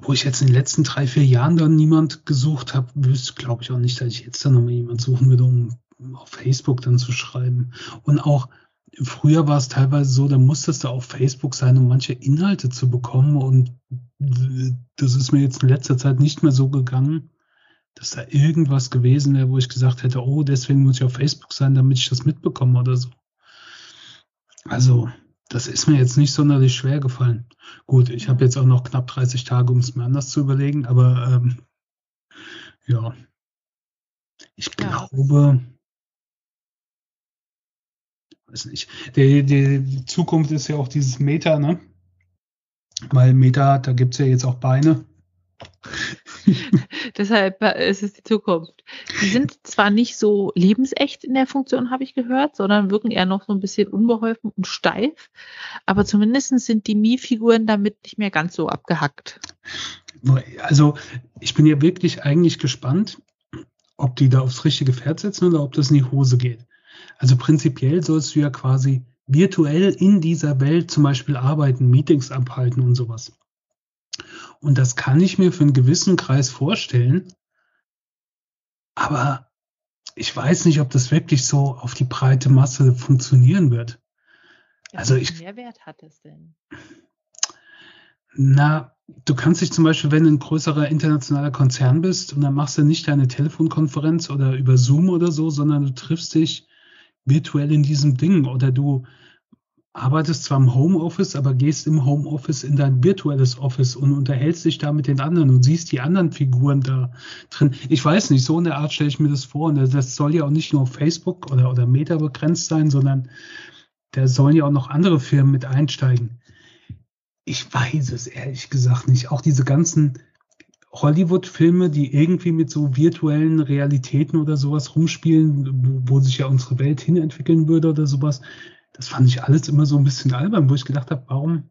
wo ich jetzt in den letzten drei, vier Jahren dann niemand gesucht habe, wüsste, glaube ich auch nicht, dass ich jetzt dann nochmal jemand suchen würde, um auf Facebook dann zu schreiben. Und auch früher war es teilweise so, da musstest du auf Facebook sein, um manche Inhalte zu bekommen. Und das ist mir jetzt in letzter Zeit nicht mehr so gegangen, dass da irgendwas gewesen wäre, wo ich gesagt hätte, oh, deswegen muss ich auf Facebook sein, damit ich das mitbekomme oder so. Also, das ist mir jetzt nicht sonderlich schwer gefallen. Gut, ich habe jetzt auch noch knapp 30 Tage, um es mir anders zu überlegen, aber ähm, ja, ich ja. glaube, weiß nicht, die, die, Zukunft ist ja auch dieses Meta, ne? Weil Meta, da gibt es ja jetzt auch Beine. Deshalb äh, ist es die Zukunft. Die sind zwar nicht so lebensecht in der Funktion, habe ich gehört, sondern wirken eher noch so ein bisschen unbeholfen und steif. Aber zumindest sind die Mii-Figuren damit nicht mehr ganz so abgehackt. Also, ich bin ja wirklich eigentlich gespannt, ob die da aufs richtige Pferd setzen oder ob das in die Hose geht. Also prinzipiell sollst du ja quasi virtuell in dieser Welt zum Beispiel arbeiten, Meetings abhalten und sowas. Und das kann ich mir für einen gewissen Kreis vorstellen. Aber ich weiß nicht, ob das wirklich so auf die breite Masse funktionieren wird. Ja, also ich. Mehrwert hat es denn? Na, du kannst dich zum Beispiel, wenn du ein größerer internationaler Konzern bist und dann machst du nicht deine Telefonkonferenz oder über Zoom oder so, sondern du triffst dich virtuell in diesem Ding oder du arbeitest zwar im Homeoffice, aber gehst im Homeoffice in dein virtuelles Office und unterhältst dich da mit den anderen und siehst die anderen Figuren da drin. Ich weiß nicht, so in der Art stelle ich mir das vor. Und das soll ja auch nicht nur auf Facebook oder, oder Meta begrenzt sein, sondern da sollen ja auch noch andere Firmen mit einsteigen. Ich weiß es ehrlich gesagt nicht. Auch diese ganzen Hollywood-Filme, die irgendwie mit so virtuellen Realitäten oder sowas rumspielen, wo, wo sich ja unsere Welt hinentwickeln würde oder sowas, das fand ich alles immer so ein bisschen albern, wo ich gedacht habe, warum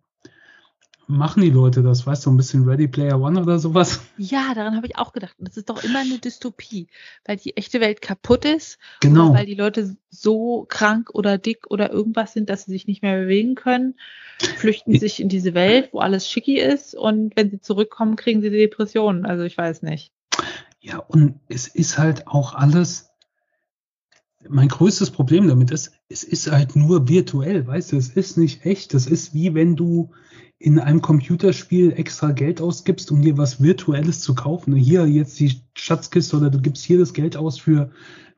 machen die Leute das? Weißt du, ein bisschen Ready Player One oder sowas? Ja, daran habe ich auch gedacht. Das ist doch immer eine Dystopie, weil die echte Welt kaputt ist. Genau. weil die Leute so krank oder dick oder irgendwas sind, dass sie sich nicht mehr bewegen können, flüchten ich sich in diese Welt, wo alles schicki ist und wenn sie zurückkommen, kriegen sie Depressionen. Also ich weiß nicht. Ja, und es ist halt auch alles mein größtes Problem damit ist, es ist halt nur virtuell, weißt du, es ist nicht echt. Das ist wie wenn du in einem Computerspiel extra Geld ausgibst, um dir was Virtuelles zu kaufen. Hier jetzt die Schatzkiste oder du gibst hier das Geld aus für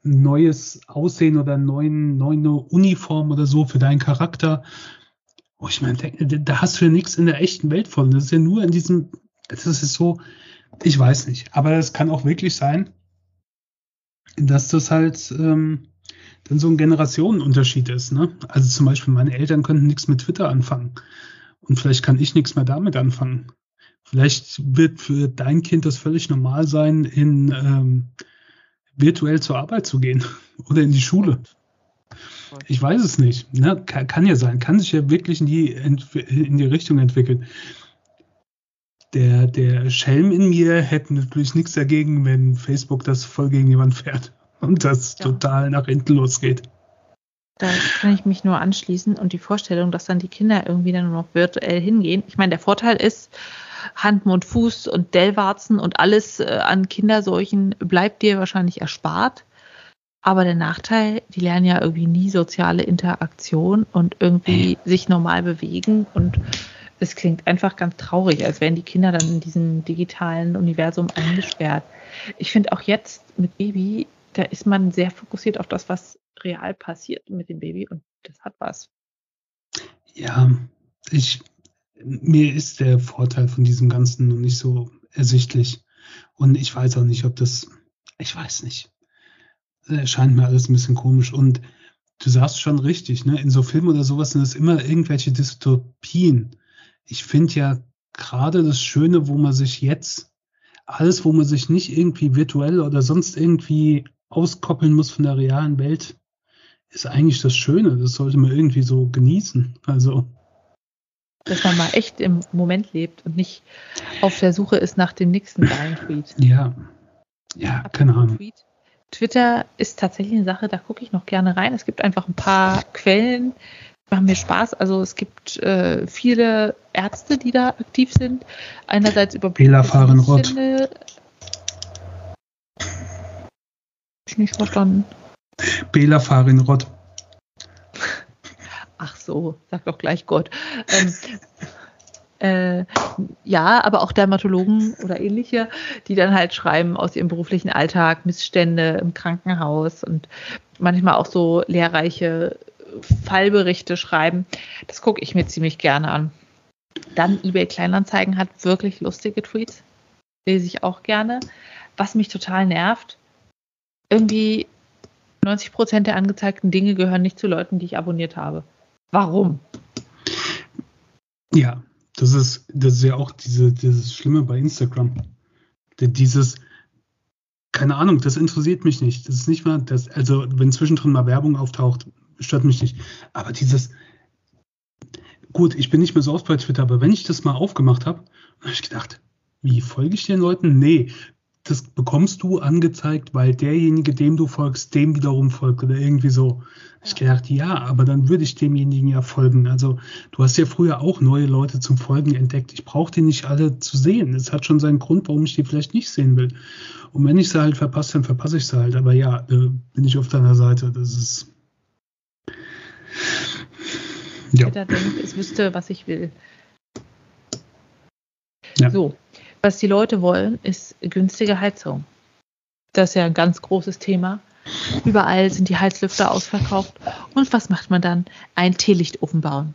ein neues Aussehen oder eine neue Uniform oder so für deinen Charakter. Oh, ich meine, da hast du ja nichts in der echten Welt von. Das ist ja nur in diesem, das ist so, ich weiß nicht. Aber es kann auch wirklich sein, dass das halt ähm, dann so ein Generationenunterschied ist. Ne? Also zum Beispiel meine Eltern könnten nichts mit Twitter anfangen und vielleicht kann ich nichts mehr damit anfangen. Vielleicht wird für dein Kind das völlig normal sein, in ähm, virtuell zur Arbeit zu gehen oder in die Schule. Ich weiß es nicht. Ne? Kann, ja sein. Kann sich ja wirklich in die, in die Richtung entwickeln. Der, der Schelm in mir hätte natürlich nichts dagegen, wenn Facebook das voll gegen jemand fährt und das ja. total nach hinten losgeht. Da kann ich mich nur anschließen und die Vorstellung, dass dann die Kinder irgendwie dann nur noch virtuell hingehen. Ich meine, der Vorteil ist, Hand, Mund, Fuß und Dellwarzen und alles äh, an Kinderseuchen bleibt dir wahrscheinlich erspart. Aber der Nachteil, die lernen ja irgendwie nie soziale Interaktion und irgendwie sich normal bewegen und es klingt einfach ganz traurig, als wären die Kinder dann in diesem digitalen Universum eingesperrt. Ich finde auch jetzt mit Baby da ist man sehr fokussiert auf das, was real passiert mit dem Baby und das hat was. Ja, ich, mir ist der Vorteil von diesem Ganzen noch nicht so ersichtlich. Und ich weiß auch nicht, ob das, ich weiß nicht. Erscheint mir alles ein bisschen komisch. Und du sagst schon richtig, ne? In so Filmen oder sowas sind es immer irgendwelche Dystopien. Ich finde ja gerade das Schöne, wo man sich jetzt, alles, wo man sich nicht irgendwie virtuell oder sonst irgendwie auskoppeln muss von der realen Welt, ist eigentlich das Schöne. Das sollte man irgendwie so genießen. Also. Dass man mal echt im Moment lebt und nicht auf der Suche ist nach dem nächsten geilen Tweet. Ja. Ja, keine Ahnung. Tweet. Twitter ist tatsächlich eine Sache, da gucke ich noch gerne rein. Es gibt einfach ein paar Quellen, machen mir Spaß. Also es gibt äh, viele Ärzte, die da aktiv sind. Einerseits über Bela Ich nicht verstanden. Bela Fahrenrott. Ach so, sag doch gleich Gott. Ähm, äh, ja, aber auch Dermatologen oder ähnliche, die dann halt schreiben aus ihrem beruflichen Alltag Missstände im Krankenhaus und manchmal auch so lehrreiche Fallberichte schreiben. Das gucke ich mir ziemlich gerne an. Dann eBay Kleinanzeigen hat wirklich lustige Tweets. Lese ich auch gerne. Was mich total nervt, irgendwie 90 Prozent der angezeigten Dinge gehören nicht zu Leuten, die ich abonniert habe. Warum? Ja, das ist, das ist ja auch diese, dieses Schlimme bei Instagram. Dieses, keine Ahnung, das interessiert mich nicht. Das ist nicht mal, das, also wenn zwischendrin mal Werbung auftaucht, stört mich nicht. Aber dieses, gut, ich bin nicht mehr so oft bei Twitter, aber wenn ich das mal aufgemacht habe, habe ich gedacht, wie folge ich den Leuten? Nee, das bekommst du angezeigt, weil derjenige, dem du folgst, dem wiederum folgt oder irgendwie so. Ich gedacht, ja, aber dann würde ich demjenigen ja folgen. Also du hast ja früher auch neue Leute zum Folgen entdeckt. Ich brauche die nicht alle zu sehen. Es hat schon seinen Grund, warum ich die vielleicht nicht sehen will. Und wenn ich sie halt verpasse, dann verpasse ich sie halt. Aber ja, äh, bin ich auf deiner Seite. Das ist. Ja. Jeder denkt, es wüsste, was ich will. Ja. So, was die Leute wollen, ist günstige Heizung. Das ist ja ein ganz großes Thema. Überall sind die Heizlüfter ausverkauft. Und was macht man dann? Ein Teelichtofen bauen.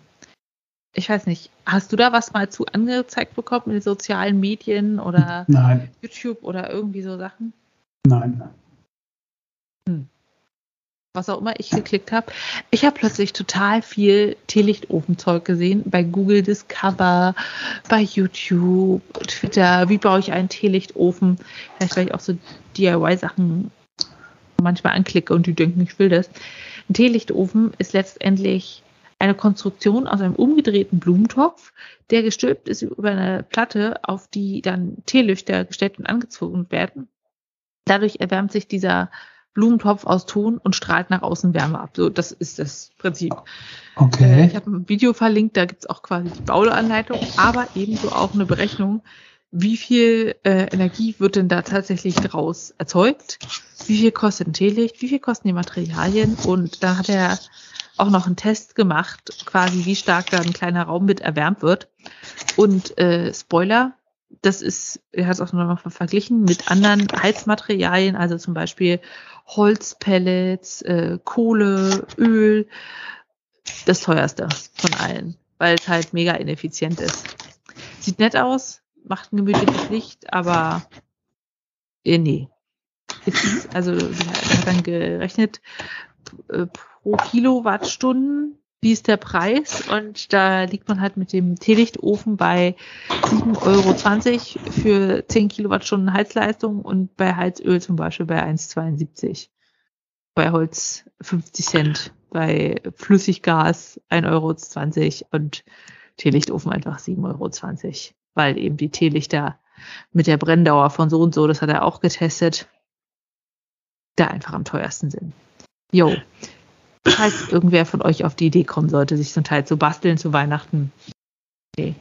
Ich weiß nicht, hast du da was mal zu angezeigt bekommen in den sozialen Medien oder Nein. YouTube oder irgendwie so Sachen? Nein. Hm was auch immer ich geklickt habe, ich habe plötzlich total viel Teelichtofenzeug gesehen bei Google Discover, bei YouTube, Twitter. Wie baue ich einen Teelichtofen? Vielleicht, weil ich auch so DIY-Sachen manchmal anklicke und die denken, ich will das. Ein Teelichtofen ist letztendlich eine Konstruktion aus einem umgedrehten Blumentopf, der gestülpt ist über eine Platte, auf die dann Teelüchter gestellt und angezogen werden. Dadurch erwärmt sich dieser Blumentopf aus Ton und strahlt nach außen Wärme ab. So, das ist das Prinzip. Okay. Äh, ich habe ein Video verlinkt, da gibt's auch quasi die Bauanleitung, aber ebenso auch eine Berechnung, wie viel äh, Energie wird denn da tatsächlich draus erzeugt, wie viel kostet ein Teelicht, wie viel kosten die Materialien und dann hat er auch noch einen Test gemacht, quasi wie stark da ein kleiner Raum mit erwärmt wird. Und äh, Spoiler, das ist, er hat es auch noch mal verglichen mit anderen Heizmaterialien, also zum Beispiel Holzpellets, äh, Kohle, Öl, das teuerste von allen, weil es halt mega ineffizient ist. Sieht nett aus, macht ein gemütliches Licht, aber äh, nee. Ist, also er hat dann gerechnet äh, pro Kilowattstunden wie ist der Preis? Und da liegt man halt mit dem Teelichtofen bei 7,20 Euro für 10 Kilowattstunden Heizleistung und bei Heizöl zum Beispiel bei 1,72. Bei Holz 50 Cent, bei Flüssiggas 1,20 Euro und Teelichtofen einfach 7,20 Euro, weil eben die Teelichter mit der Brenndauer von so und so, das hat er auch getestet, da einfach am teuersten sind. Jo, falls irgendwer von euch auf die Idee kommen sollte, sich so ein Teil zu basteln zu Weihnachten. Okay.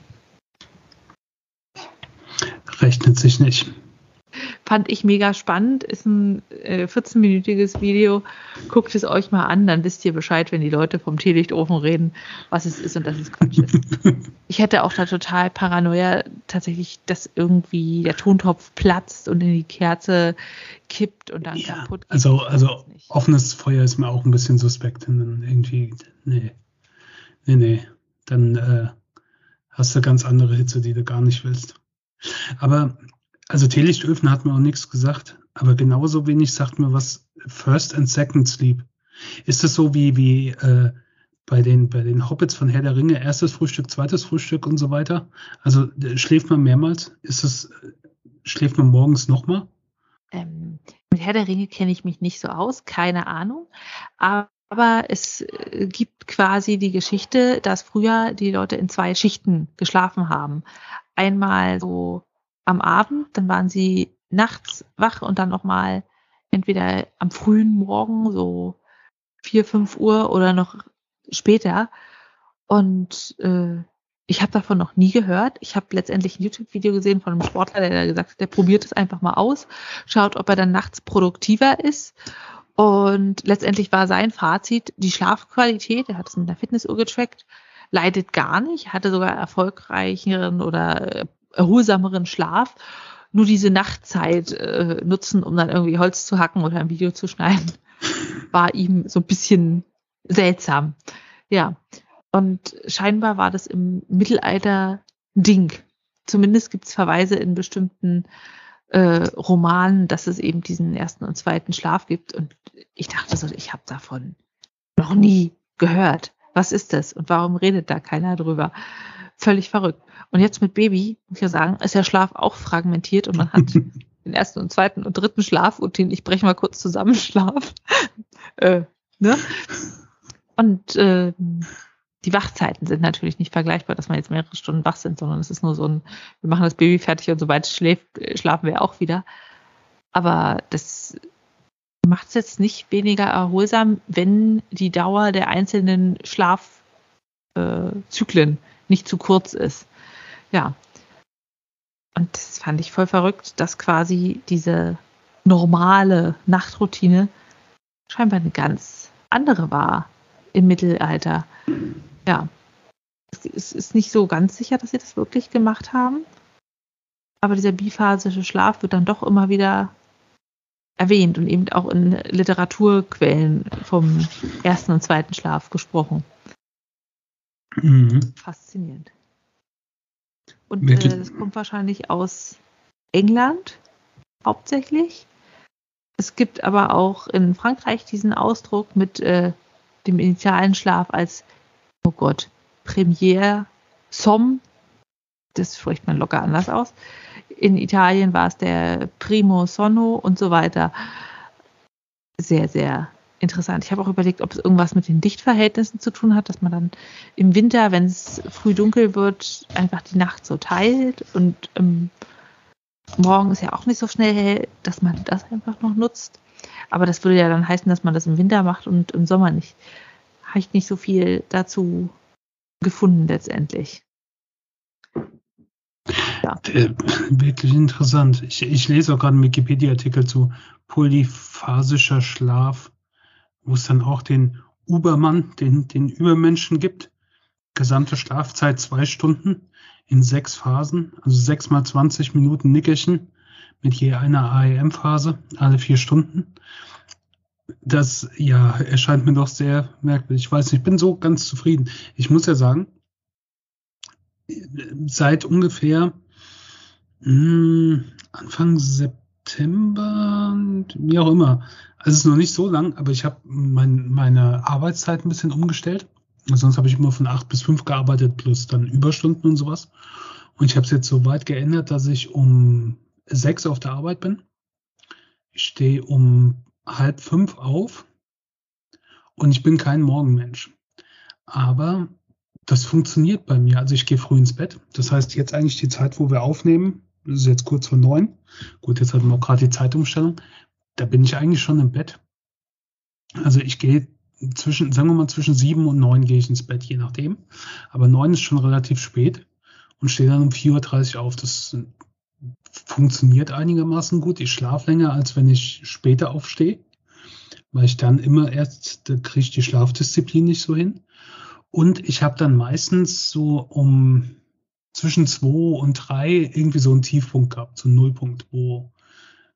Rechnet sich nicht. Fand ich mega spannend. Ist ein äh, 14-minütiges Video. Guckt es euch mal an, dann wisst ihr Bescheid, wenn die Leute vom Teelichtofen reden, was es ist und dass es Quatsch ist. ich hätte auch da total Paranoia tatsächlich, dass irgendwie der Tontopf platzt und in die Kerze kippt und dann ja, kaputt geht. Also, also offenes Feuer ist mir auch ein bisschen suspekt. Irgendwie, nee. Nee, nee. dann äh, hast du ganz andere Hitze, die du gar nicht willst. Aber, also Teelichtöfen hat mir auch nichts gesagt, aber genauso wenig sagt mir was First and Second Sleep. Ist das so wie, wie äh, bei, den, bei den Hobbits von Herr der Ringe, erstes Frühstück, zweites Frühstück und so weiter? Also schläft man mehrmals? Ist es, schläft man morgens nochmal? Ähm, mit Herr der Ringe kenne ich mich nicht so aus, keine Ahnung. Aber es äh, gibt quasi die Geschichte, dass früher die Leute in zwei Schichten geschlafen haben. Einmal so am Abend, dann waren sie nachts wach und dann nochmal entweder am frühen Morgen, so vier, fünf Uhr oder noch später. Und äh, ich habe davon noch nie gehört. Ich habe letztendlich ein YouTube-Video gesehen von einem Sportler, der gesagt hat, der probiert es einfach mal aus, schaut, ob er dann nachts produktiver ist. Und letztendlich war sein Fazit, die Schlafqualität, er hat es mit einer Fitnessuhr getrackt, leidet gar nicht, hatte sogar erfolgreicheren oder erholsameren Schlaf. Nur diese Nachtzeit äh, nutzen, um dann irgendwie Holz zu hacken oder ein Video zu schneiden, war ihm so ein bisschen seltsam. Ja, und scheinbar war das im Mittelalter Ding. Zumindest gibt es Verweise in bestimmten äh, Romanen, dass es eben diesen ersten und zweiten Schlaf gibt. Und ich dachte so, ich habe davon noch nie gehört. Was ist das? Und warum redet da keiner drüber? Völlig verrückt. Und jetzt mit Baby, muss ich ja sagen, ist der Schlaf auch fragmentiert und man hat den ersten und zweiten und dritten Schlaf und den, ich breche mal kurz zusammen, Schlaf. äh, ne? Und äh, die Wachzeiten sind natürlich nicht vergleichbar, dass man jetzt mehrere Stunden wach sind, sondern es ist nur so ein, wir machen das Baby fertig und sobald es schläft, schlafen wir auch wieder. Aber das macht es jetzt nicht weniger erholsam, wenn die Dauer der einzelnen Schlafzyklen äh, nicht zu kurz ist. Ja. Und das fand ich voll verrückt, dass quasi diese normale Nachtroutine scheinbar eine ganz andere war im Mittelalter ja, es ist nicht so ganz sicher, dass sie das wirklich gemacht haben. Aber dieser biphasische Schlaf wird dann doch immer wieder erwähnt und eben auch in Literaturquellen vom ersten und zweiten Schlaf gesprochen. Mhm. Faszinierend. Und äh, das kommt wahrscheinlich aus England hauptsächlich. Es gibt aber auch in Frankreich diesen Ausdruck mit äh, dem initialen Schlaf als oh Gott, Premiere Somme, das spricht man locker anders aus. In Italien war es der Primo Sonno und so weiter. Sehr, sehr interessant. Ich habe auch überlegt, ob es irgendwas mit den Dichtverhältnissen zu tun hat, dass man dann im Winter, wenn es früh dunkel wird, einfach die Nacht so teilt und ähm, morgen ist ja auch nicht so schnell hell, dass man das einfach noch nutzt. Aber das würde ja dann heißen, dass man das im Winter macht und im Sommer nicht habe ich nicht so viel dazu gefunden letztendlich. Ja. Äh, wirklich interessant. Ich, ich lese auch gerade einen Wikipedia-Artikel zu polyphasischer Schlaf, wo es dann auch den Ubermann, den, den Übermenschen gibt. Gesamte Schlafzeit zwei Stunden in sechs Phasen, also sechs mal 20 Minuten Nickerchen mit je einer AEM-Phase, alle vier Stunden das ja erscheint mir doch sehr merkwürdig. Ich weiß nicht, ich bin so ganz zufrieden. Ich muss ja sagen, seit ungefähr mh, hm, Anfang September, wie auch immer, also es ist noch nicht so lang, aber ich habe mein, meine Arbeitszeit ein bisschen umgestellt. Sonst habe ich immer von acht bis fünf gearbeitet, plus dann Überstunden und sowas. Und ich habe es jetzt so weit geändert, dass ich um sechs auf der Arbeit bin. Ich stehe um halb fünf auf und ich bin kein Morgenmensch. Aber das funktioniert bei mir. Also ich gehe früh ins Bett. Das heißt, jetzt eigentlich die Zeit, wo wir aufnehmen, das ist jetzt kurz vor neun. Gut, jetzt hatten wir auch gerade die Zeitumstellung. Da bin ich eigentlich schon im Bett. Also ich gehe zwischen, sagen wir mal, zwischen sieben und neun gehe ich ins Bett, je nachdem. Aber neun ist schon relativ spät und stehe dann um 4.30 Uhr auf. Das funktioniert einigermaßen gut. Ich schlafe länger, als wenn ich später aufstehe, weil ich dann immer erst, da kriege ich die Schlafdisziplin nicht so hin. Und ich habe dann meistens so um zwischen zwei und drei irgendwie so einen Tiefpunkt gehabt, so einen Nullpunkt, wo,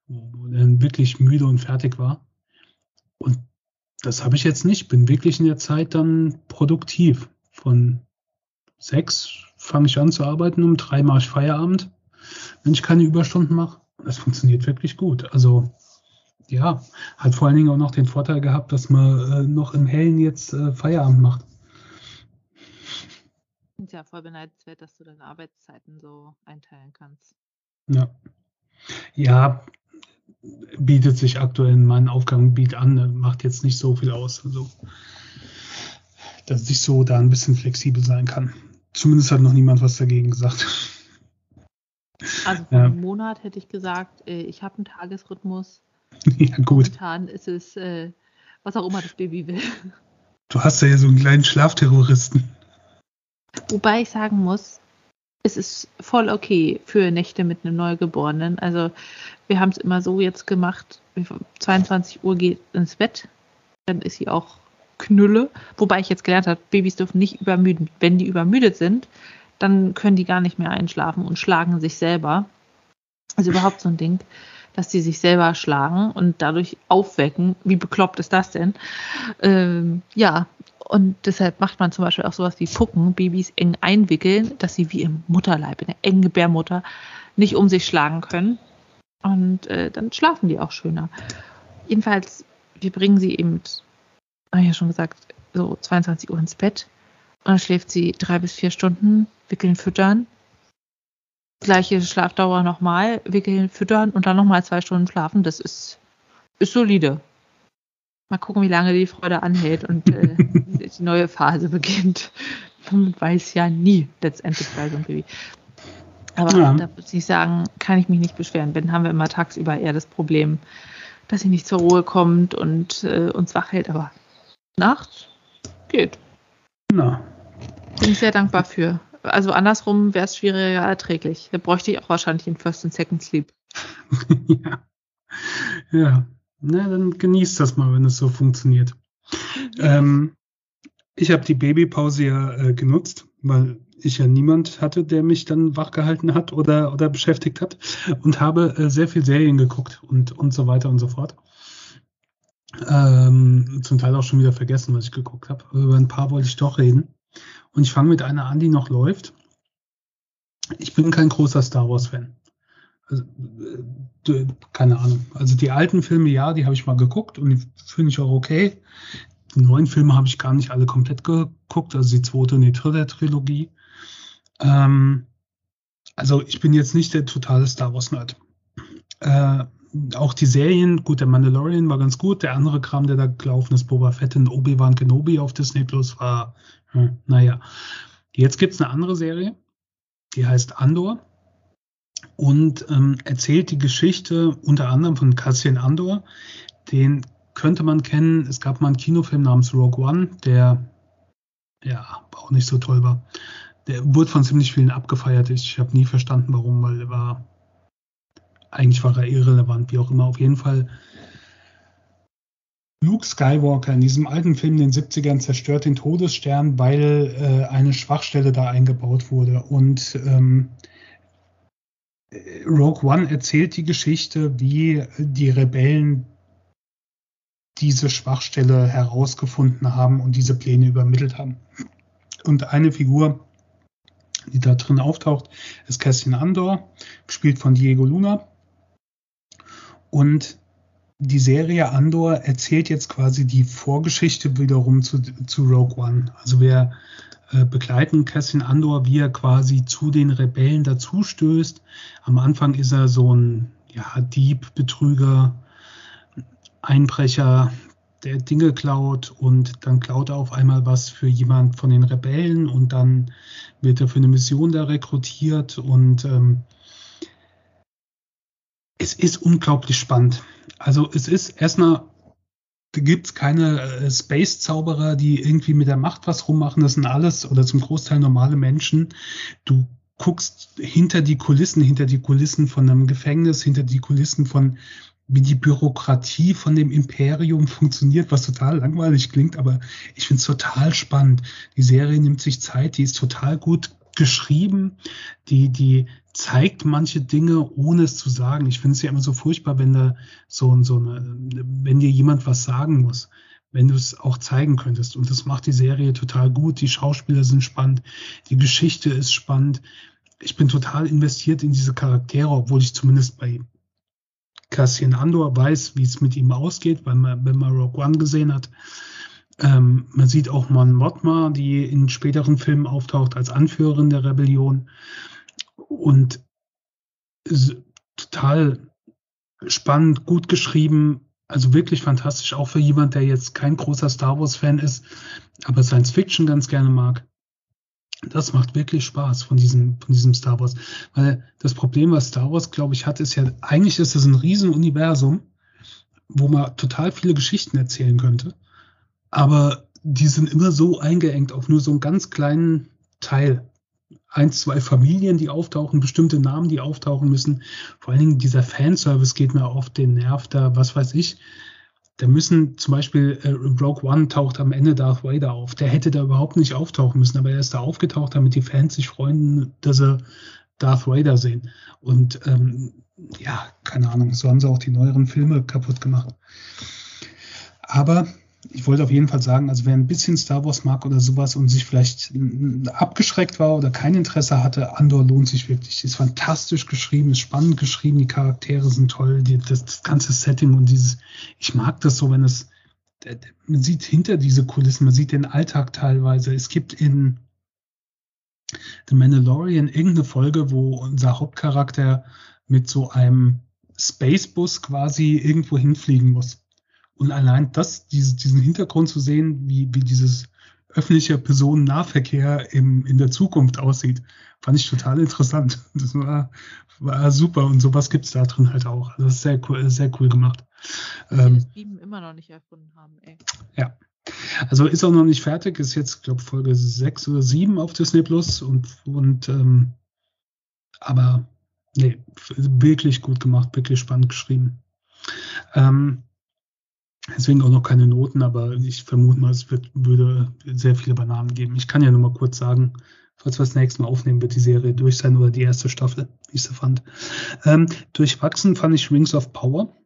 wo dann wirklich müde und fertig war. Und das habe ich jetzt nicht. Bin wirklich in der Zeit dann produktiv von sechs fange ich an zu arbeiten, um drei mache ich Feierabend, wenn ich keine Überstunden mache. Das funktioniert wirklich gut. Also ja, hat vor allen Dingen auch noch den Vorteil gehabt, dass man äh, noch im Hellen jetzt äh, Feierabend macht. Ist ja voll beneidenswert, dass du deine Arbeitszeiten so einteilen kannst. Ja. Ja, bietet sich aktuell in meinem Aufgabengebiet an, macht jetzt nicht so viel aus. Also, dass ich so da ein bisschen flexibel sein kann. Zumindest hat noch niemand was dagegen gesagt. Also vor ja. einem Monat hätte ich gesagt, äh, ich habe einen Tagesrhythmus. Ja, gut. Momentan ist es, äh, was auch immer das Baby will. Du hast ja so einen kleinen Schlafterroristen. Wobei ich sagen muss, es ist voll okay für Nächte mit einem Neugeborenen. Also wir haben es immer so jetzt gemacht, 22 Uhr geht ins Bett, dann ist sie auch Knülle. Wobei ich jetzt gelernt habe, Babys dürfen nicht übermüden. Wenn die übermüdet sind, dann können die gar nicht mehr einschlafen und schlagen sich selber. Also überhaupt so ein Ding, dass die sich selber schlagen und dadurch aufwecken. Wie bekloppt ist das denn? Ähm, ja, und deshalb macht man zum Beispiel auch sowas wie Pucken, Babys eng einwickeln, dass sie wie im Mutterleib, in der engen Gebärmutter, nicht um sich schlagen können. Und äh, dann schlafen die auch schöner. Jedenfalls, wir bringen sie eben, habe ich ja schon gesagt, so 22 Uhr ins Bett. Und dann schläft sie drei bis vier Stunden, wickeln, füttern. Gleiche Schlafdauer nochmal, wickeln, füttern und dann nochmal zwei Stunden schlafen. Das ist, ist solide. Mal gucken, wie lange die Freude anhält und äh, die neue Phase beginnt. Man weiß ja nie letztendlich bei so einem Baby. Aber ja. da muss ich sagen, kann ich mich nicht beschweren. Wenn haben wir immer tagsüber eher das Problem, dass sie nicht zur Ruhe kommt und äh, uns wach hält. Aber nachts geht. Na. Bin ich sehr dankbar für. Also andersrum wäre es schwieriger erträglich. Da bräuchte ich auch wahrscheinlich den First und Second Sleep. ja. Ja. Na, dann genießt das mal, wenn es so funktioniert. Ähm, ich habe die Babypause ja äh, genutzt, weil ich ja niemand hatte, der mich dann wachgehalten hat oder, oder beschäftigt hat und habe äh, sehr viel Serien geguckt und, und so weiter und so fort. Ähm, zum Teil auch schon wieder vergessen, was ich geguckt habe. Über ein paar wollte ich doch reden. Und ich fange mit einer an, die noch läuft. Ich bin kein großer Star Wars-Fan. Also, äh, keine Ahnung. Also die alten Filme, ja, die habe ich mal geguckt und die finde ich auch okay. Die neuen Filme habe ich gar nicht alle komplett geguckt, also die zweite und die dritte Trilogie. Ähm, also ich bin jetzt nicht der totale Star Wars-Nerd. Äh, auch die Serien, gut, der Mandalorian war ganz gut, der andere Kram, der da gelaufen ist, Boba Fett und Obi-Wan Kenobi auf Disney Plus war, hm, naja. Jetzt gibt es eine andere Serie, die heißt Andor und ähm, erzählt die Geschichte unter anderem von Cassian Andor. Den könnte man kennen. Es gab mal einen Kinofilm namens Rogue One, der ja auch nicht so toll war. Der wurde von ziemlich vielen abgefeiert. Ich habe nie verstanden, warum, weil er war eigentlich war er irrelevant, wie auch immer. Auf jeden Fall Luke Skywalker in diesem alten Film in den 70ern zerstört den Todesstern, weil äh, eine Schwachstelle da eingebaut wurde. Und ähm, Rogue One erzählt die Geschichte, wie die Rebellen diese Schwachstelle herausgefunden haben und diese Pläne übermittelt haben. Und eine Figur, die da drin auftaucht, ist Cassian Andor, gespielt von Diego Luna. Und die Serie Andor erzählt jetzt quasi die Vorgeschichte wiederum zu, zu Rogue One. Also wir äh, begleiten Cassian Andor, wie er quasi zu den Rebellen dazustößt. Am Anfang ist er so ein ja, Dieb, Betrüger, Einbrecher, der Dinge klaut und dann klaut er auf einmal was für jemand von den Rebellen und dann wird er für eine Mission da rekrutiert und ähm, es ist unglaublich spannend. Also es ist erstmal gibt es keine äh, Space-Zauberer, die irgendwie mit der Macht was rummachen. Das sind alles oder zum Großteil normale Menschen. Du guckst hinter die Kulissen, hinter die Kulissen von einem Gefängnis, hinter die Kulissen von wie die Bürokratie von dem Imperium funktioniert, was total langweilig klingt, aber ich finde es total spannend. Die Serie nimmt sich Zeit, die ist total gut geschrieben, die, die zeigt manche Dinge, ohne es zu sagen. Ich finde es ja immer so furchtbar, wenn da so, so eine, wenn dir jemand was sagen muss. wenn du es auch zeigen könntest. Und das macht die Serie total gut. Die Schauspieler sind spannend, die Geschichte ist spannend. Ich bin total investiert in diese Charaktere, obwohl ich zumindest bei Cassian Andor weiß, wie es mit ihm ausgeht, weil man, wenn man Rogue One gesehen hat. Ähm, man sieht auch Mon Mothma, die in späteren Filmen auftaucht als Anführerin der Rebellion. Und total spannend, gut geschrieben, also wirklich fantastisch, auch für jemand, der jetzt kein großer Star Wars-Fan ist, aber Science Fiction ganz gerne mag. Das macht wirklich Spaß von diesem, von diesem Star Wars. Weil das Problem, was Star Wars, glaube ich, hat, ist ja, eigentlich ist es ein Riesenuniversum, wo man total viele Geschichten erzählen könnte. Aber die sind immer so eingeengt auf nur so einen ganz kleinen Teil ein, zwei Familien, die auftauchen, bestimmte Namen, die auftauchen müssen. Vor allen Dingen dieser Fanservice geht mir auf den Nerv da, was weiß ich. Da müssen zum Beispiel äh, Rogue One taucht am Ende Darth Vader auf. Der hätte da überhaupt nicht auftauchen müssen, aber er ist da aufgetaucht, damit die Fans sich freuen, dass sie Darth Vader sehen. Und ähm, ja, keine Ahnung, so haben sie auch die neueren Filme kaputt gemacht. Aber ich wollte auf jeden Fall sagen, also wer ein bisschen Star Wars mag oder sowas und sich vielleicht abgeschreckt war oder kein Interesse hatte, Andor lohnt sich wirklich. Ist fantastisch geschrieben, ist spannend geschrieben, die Charaktere sind toll, die, das, das, ganze Setting und dieses, ich mag das so, wenn es, man sieht hinter diese Kulissen, man sieht den Alltag teilweise. Es gibt in The Mandalorian irgendeine Folge, wo unser Hauptcharakter mit so einem Spacebus quasi irgendwo hinfliegen muss. Und allein das, diese, diesen Hintergrund zu sehen, wie, wie dieses öffentliche Personennahverkehr im, in der Zukunft aussieht, fand ich total interessant. Das war, war super und sowas gibt es da drin halt auch. Also das ist sehr cool, sehr cool gemacht. Ähm, das immer noch nicht erfunden haben, ey. Ja. Also ist auch noch nicht fertig, ist jetzt, glaube Folge 6 oder 7 auf Disney Plus und, und ähm, aber nee, wirklich gut gemacht, wirklich spannend geschrieben. Ähm, Deswegen auch noch keine Noten, aber ich vermute mal, es wird, würde sehr viele Bananen geben. Ich kann ja nur mal kurz sagen, falls wir das nächste Mal aufnehmen, wird die Serie durch sein oder die erste Staffel, wie ich sie fand. Ähm, durchwachsen fand ich Rings of Power.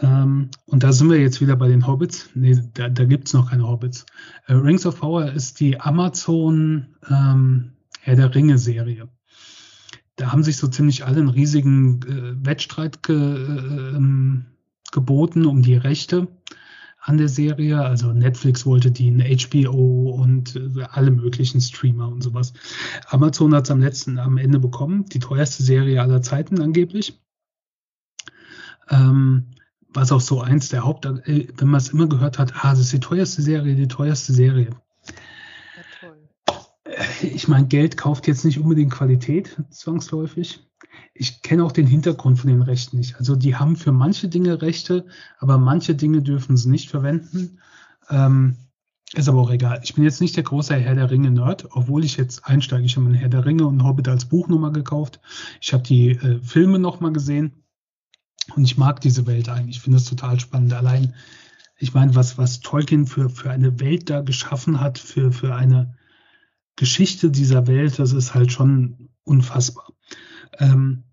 Ähm, und da sind wir jetzt wieder bei den Hobbits. Nee, da, da gibt es noch keine Hobbits. Äh, Rings of Power ist die Amazon ähm, Herr der Ringe-Serie. Da haben sich so ziemlich alle einen riesigen äh, Wettstreit ge, äh, ähm, geboten um die Rechte an der Serie. Also Netflix wollte die, in HBO und äh, alle möglichen Streamer und sowas. Amazon hat es am letzten, am Ende bekommen. Die teuerste Serie aller Zeiten angeblich. Ähm, was auch so eins der Haupt, äh, wenn man es immer gehört hat, ah, das ist die teuerste Serie, die teuerste Serie. Ja, äh, ich meine, Geld kauft jetzt nicht unbedingt Qualität, zwangsläufig ich kenne auch den Hintergrund von den Rechten nicht. Also die haben für manche Dinge Rechte, aber manche Dinge dürfen sie nicht verwenden. Ähm, ist aber auch egal. Ich bin jetzt nicht der große Herr der Ringe-Nerd, obwohl ich jetzt einsteige. Ich habe mir Herr der Ringe und Hobbit als Buch nochmal gekauft. Ich habe die äh, Filme nochmal gesehen und ich mag diese Welt eigentlich. Ich finde es total spannend. Allein, ich meine, was, was Tolkien für, für eine Welt da geschaffen hat, für, für eine Geschichte dieser Welt, das ist halt schon unfassbar. Ähm,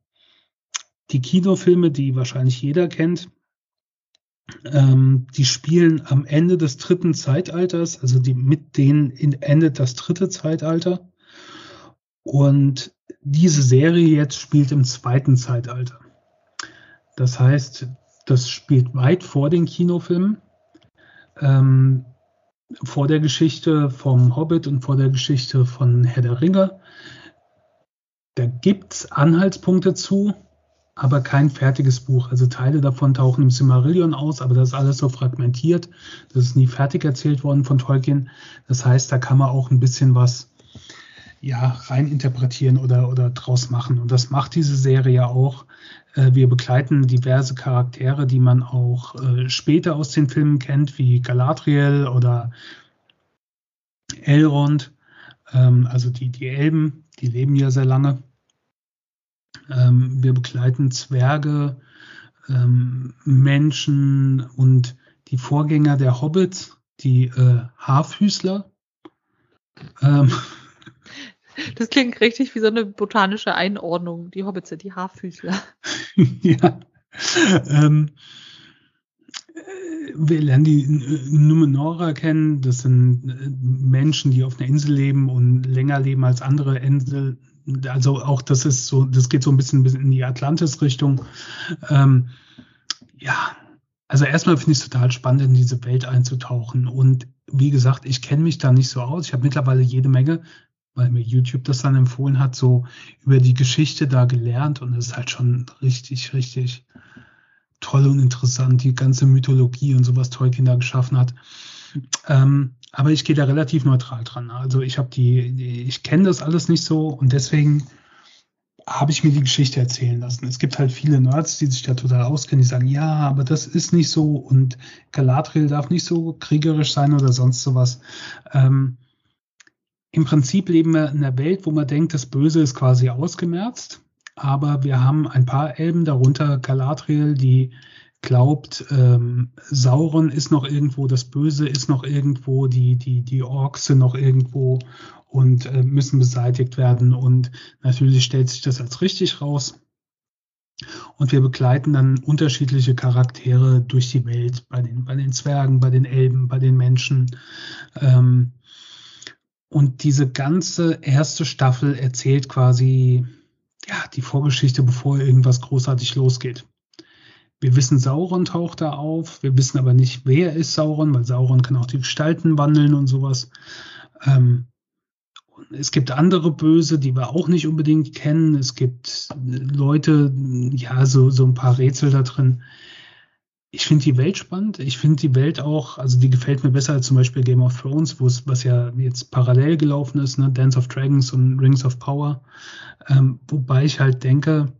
die Kinofilme, die wahrscheinlich jeder kennt, ähm, die spielen am Ende des dritten Zeitalters, also die, mit denen endet das dritte Zeitalter. Und diese Serie jetzt spielt im zweiten Zeitalter. Das heißt, das spielt weit vor den Kinofilmen, ähm, vor der Geschichte vom Hobbit und vor der Geschichte von Herr der Ringe. Da gibt's Anhaltspunkte zu, aber kein fertiges Buch. Also Teile davon tauchen im Silmarillion aus, aber das ist alles so fragmentiert. Das ist nie fertig erzählt worden von Tolkien. Das heißt, da kann man auch ein bisschen was ja, rein interpretieren oder, oder draus machen. Und das macht diese Serie ja auch. Äh, wir begleiten diverse Charaktere, die man auch äh, später aus den Filmen kennt, wie Galadriel oder Elrond. Ähm, also die, die Elben, die leben ja sehr lange. Ähm, wir begleiten Zwerge, ähm, Menschen und die Vorgänger der Hobbits, die äh, Haarfüßler. Ähm, das klingt richtig wie so eine botanische Einordnung. Die Hobbits sind die Haarfüßler. ja. Ähm, wir lernen die Numenora kennen. Das sind äh, Menschen, die auf einer Insel leben und länger leben als andere Insel. Also auch das ist so, das geht so ein bisschen in die Atlantis-Richtung. Ähm, ja, also erstmal finde ich es total spannend, in diese Welt einzutauchen. Und wie gesagt, ich kenne mich da nicht so aus. Ich habe mittlerweile jede Menge, weil mir YouTube das dann empfohlen hat, so über die Geschichte da gelernt. Und es ist halt schon richtig, richtig toll und interessant, die ganze Mythologie und sowas Tolkien da geschaffen hat. Ähm, aber ich gehe da relativ neutral dran. Also ich habe die, ich kenne das alles nicht so und deswegen habe ich mir die Geschichte erzählen lassen. Es gibt halt viele Nerds, die sich da total auskennen, die sagen, ja, aber das ist nicht so und Galadriel darf nicht so kriegerisch sein oder sonst sowas. Ähm, Im Prinzip leben wir in einer Welt, wo man denkt, das Böse ist quasi ausgemerzt aber wir haben ein paar Elben, darunter Galadriel, die glaubt, ähm, Sauron ist noch irgendwo, das Böse ist noch irgendwo, die, die, die Orks sind noch irgendwo und äh, müssen beseitigt werden. Und natürlich stellt sich das als richtig raus. Und wir begleiten dann unterschiedliche Charaktere durch die Welt, bei den, bei den Zwergen, bei den Elben, bei den Menschen. Ähm, und diese ganze erste Staffel erzählt quasi ja, die Vorgeschichte, bevor irgendwas großartig losgeht. Wir wissen, Sauron taucht da auf. Wir wissen aber nicht, wer ist Sauron, weil Sauron kann auch die Gestalten wandeln und sowas. Ähm, es gibt andere Böse, die wir auch nicht unbedingt kennen. Es gibt Leute, ja, so, so ein paar Rätsel da drin ich finde die Welt spannend. Ich finde die Welt auch, also die gefällt mir besser als zum Beispiel Game of Thrones, wo es, was ja jetzt parallel gelaufen ist, ne? Dance of Dragons und Rings of Power. Ähm, wobei ich halt denke,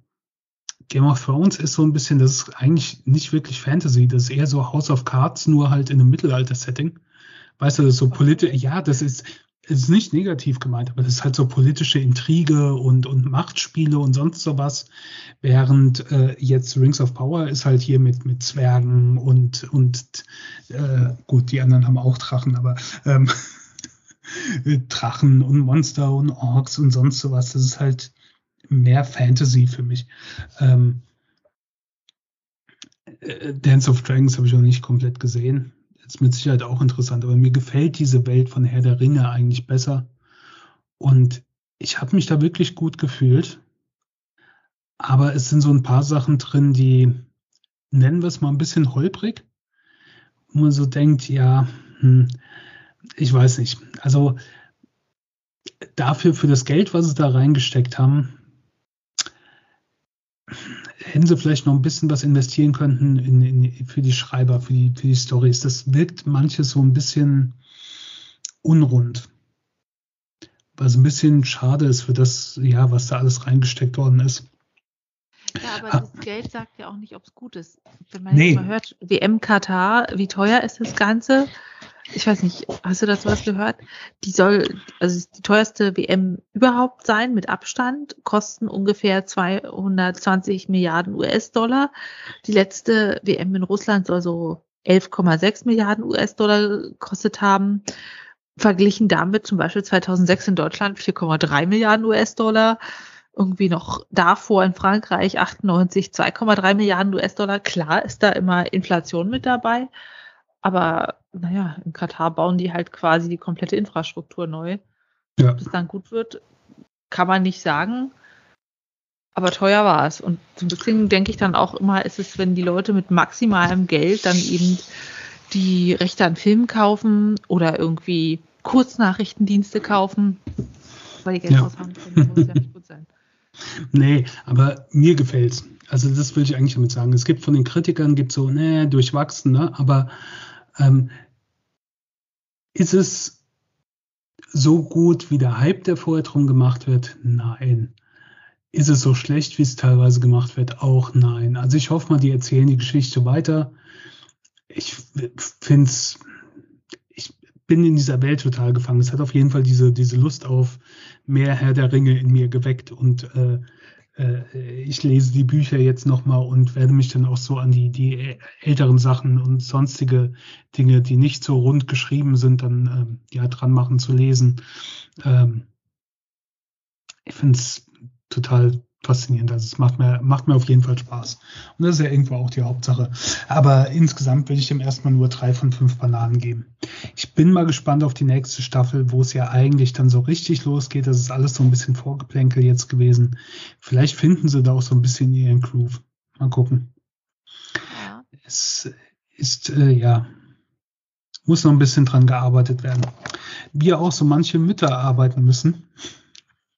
Game of Thrones ist so ein bisschen, das ist eigentlich nicht wirklich Fantasy, das ist eher so House of Cards, nur halt in einem Mittelalter-Setting. Weißt du, das ist so politisch, ja, das ist, ist nicht negativ gemeint, aber das ist halt so politische Intrige und, und Machtspiele und sonst sowas. Während äh, jetzt Rings of Power ist halt hier mit, mit Zwergen und, und äh, gut, die anderen haben auch Drachen, aber ähm, Drachen und Monster und Orks und sonst sowas. Das ist halt mehr Fantasy für mich. Ähm, äh, Dance of Dragons habe ich auch nicht komplett gesehen ist mit Sicherheit auch interessant, aber mir gefällt diese Welt von Herr der Ringe eigentlich besser. Und ich habe mich da wirklich gut gefühlt. Aber es sind so ein paar Sachen drin, die nennen wir es mal ein bisschen holprig. Wo man so denkt, ja, hm, ich weiß nicht. Also dafür, für das Geld, was sie da reingesteckt haben, hätten sie vielleicht noch ein bisschen was investieren könnten in, in, für die Schreiber, für die, für die Stories. Das wirkt manches so ein bisschen unrund. Was ein bisschen schade ist für das, ja, was da alles reingesteckt worden ist. Ja, aber das Geld sagt ja auch nicht, ob es gut ist. Wenn man nee. mal hört, WM Katar, wie teuer ist das Ganze? Ich weiß nicht, hast du dazu was gehört? Die soll, also die teuerste WM überhaupt sein, mit Abstand, kosten ungefähr 220 Milliarden US-Dollar. Die letzte WM in Russland soll so 11,6 Milliarden US-Dollar gekostet haben. Verglichen damit zum Beispiel 2006 in Deutschland 4,3 Milliarden US-Dollar. Irgendwie noch davor in Frankreich 98 2,3 Milliarden US-Dollar. Klar ist da immer Inflation mit dabei. Aber naja, in Katar bauen die halt quasi die komplette Infrastruktur neu. Ja. Ob es dann gut wird, kann man nicht sagen. Aber teuer war es. Und so ein bisschen denke ich dann auch immer, ist es, wenn die Leute mit maximalem Geld dann eben die Rechte an Filmen kaufen oder irgendwie Kurznachrichtendienste kaufen, weil die Geld ja. raus haben, muss ja nicht gut sein. Nee, aber mir gefällt's. Also das will ich eigentlich damit sagen. Es gibt von den Kritikern gibt so, ne, durchwachsen, ne, aber ähm, ist es so gut, wie der Hype, der vorher drum gemacht wird? Nein. Ist es so schlecht, wie es teilweise gemacht wird? Auch nein. Also ich hoffe mal, die erzählen die Geschichte weiter. Ich finde es, ich bin in dieser Welt total gefangen. Es hat auf jeden Fall diese, diese Lust auf mehr Herr der Ringe in mir geweckt und äh, ich lese die Bücher jetzt nochmal und werde mich dann auch so an die, die älteren Sachen und sonstige Dinge, die nicht so rund geschrieben sind, dann ähm, ja dran machen zu lesen. Ähm, ich finde es total faszinierend. Also es macht mir, macht mir auf jeden Fall Spaß. Und das ist ja irgendwo auch die Hauptsache. Aber insgesamt würde ich dem erstmal nur drei von fünf Bananen geben. Ich bin mal gespannt auf die nächste Staffel, wo es ja eigentlich dann so richtig losgeht. Das ist alles so ein bisschen Vorgeplänkel jetzt gewesen. Vielleicht finden sie da auch so ein bisschen ihren Groove. Mal gucken. Ja. Es ist, äh, ja, muss noch ein bisschen dran gearbeitet werden. Wie auch so manche Mütter arbeiten müssen.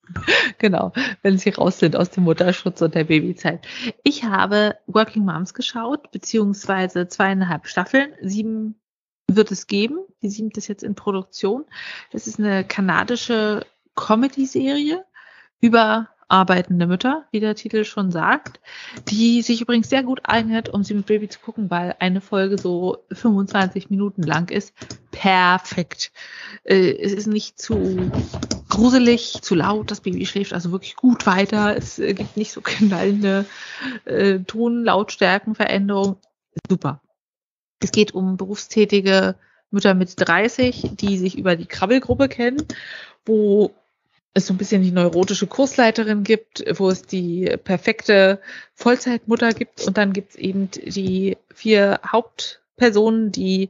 Genau, wenn sie raus sind aus dem Mutterschutz und der Babyzeit. Ich habe Working Moms geschaut, beziehungsweise zweieinhalb Staffeln. Sieben wird es geben. Die siebte ist jetzt in Produktion. Das ist eine kanadische Comedy-Serie über arbeitende Mütter, wie der Titel schon sagt, die sich übrigens sehr gut eignet, um sie mit Baby zu gucken, weil eine Folge so 25 Minuten lang ist. Perfekt. Äh, es ist nicht zu gruselig, zu laut, das Baby schläft also wirklich gut weiter. Es äh, gibt nicht so knallende äh, Tonlautstärkenveränderungen. Super. Es geht um berufstätige Mütter mit 30, die sich über die Krabbelgruppe kennen, wo es so ein bisschen die neurotische Kursleiterin gibt, wo es die perfekte Vollzeitmutter gibt und dann gibt es eben die vier Hauptpersonen, die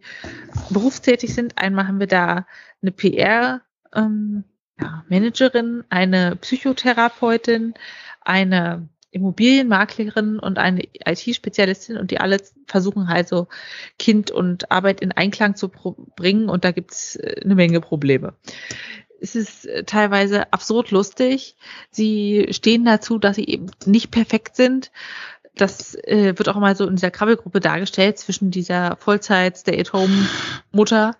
berufstätig sind. Einmal haben wir da eine PR ähm, ja, Managerin, eine Psychotherapeutin, eine Immobilienmaklerin und eine IT-Spezialistin und die alle versuchen halt so Kind und Arbeit in Einklang zu bringen und da gibt's äh, eine Menge Probleme es ist äh, teilweise absurd lustig. Sie stehen dazu, dass sie eben nicht perfekt sind. Das äh, wird auch mal so in dieser Krabbelgruppe dargestellt zwischen dieser Vollzeit Stay-at-Home-Mutter,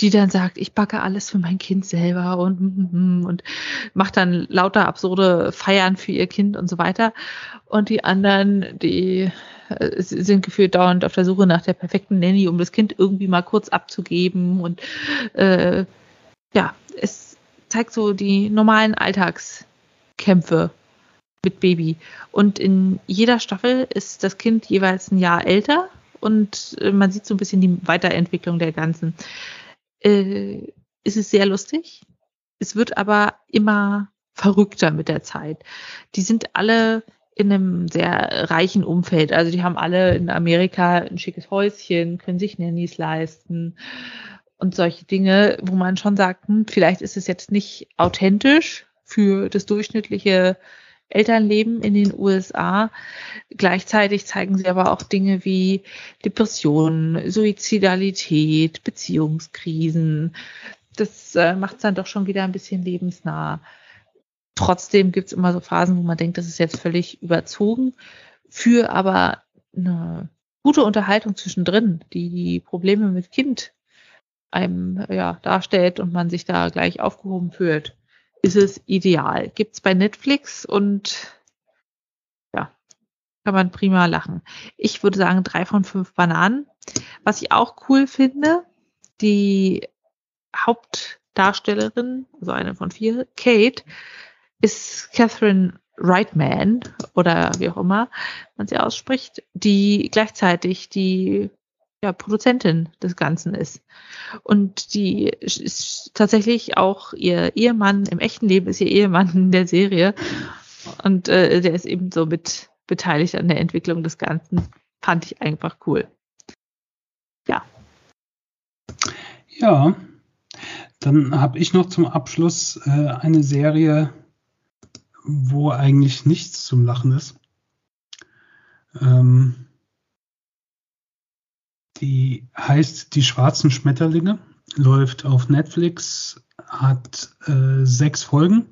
die dann sagt, ich backe alles für mein Kind selber und und macht dann lauter absurde Feiern für ihr Kind und so weiter. Und die anderen, die äh, sind gefühlt dauernd auf der Suche nach der perfekten Nanny, um das Kind irgendwie mal kurz abzugeben und äh, ja, es zeigt so die normalen Alltagskämpfe mit Baby. Und in jeder Staffel ist das Kind jeweils ein Jahr älter und äh, man sieht so ein bisschen die Weiterentwicklung der ganzen. Äh, es ist sehr lustig. Es wird aber immer verrückter mit der Zeit. Die sind alle in einem sehr reichen Umfeld. Also die haben alle in Amerika ein schickes Häuschen, können sich Nannies leisten und solche Dinge, wo man schon sagt, hm, vielleicht ist es jetzt nicht authentisch für das durchschnittliche Elternleben in den USA. Gleichzeitig zeigen sie aber auch Dinge wie Depressionen, Suizidalität, Beziehungskrisen. Das äh, macht es dann doch schon wieder ein bisschen lebensnah. Trotzdem gibt es immer so Phasen, wo man denkt, das ist jetzt völlig überzogen. Für aber eine gute Unterhaltung zwischendrin, die die Probleme mit Kind einem ja, darstellt und man sich da gleich aufgehoben fühlt, ist es ideal. Gibt's bei Netflix und ja, kann man prima lachen. Ich würde sagen drei von fünf Bananen. Was ich auch cool finde, die Hauptdarstellerin, also eine von vier, Kate, ist Catherine Reitman oder wie auch immer man sie ausspricht, die gleichzeitig die ja, Produzentin des Ganzen ist. Und die ist tatsächlich auch ihr Ehemann, im echten Leben ist ihr Ehemann in der Serie. Und äh, der ist eben so mit beteiligt an der Entwicklung des Ganzen. Fand ich einfach cool. Ja. Ja, dann habe ich noch zum Abschluss äh, eine Serie, wo eigentlich nichts zum Lachen ist. Ähm, die heißt Die schwarzen Schmetterlinge, läuft auf Netflix, hat äh, sechs Folgen.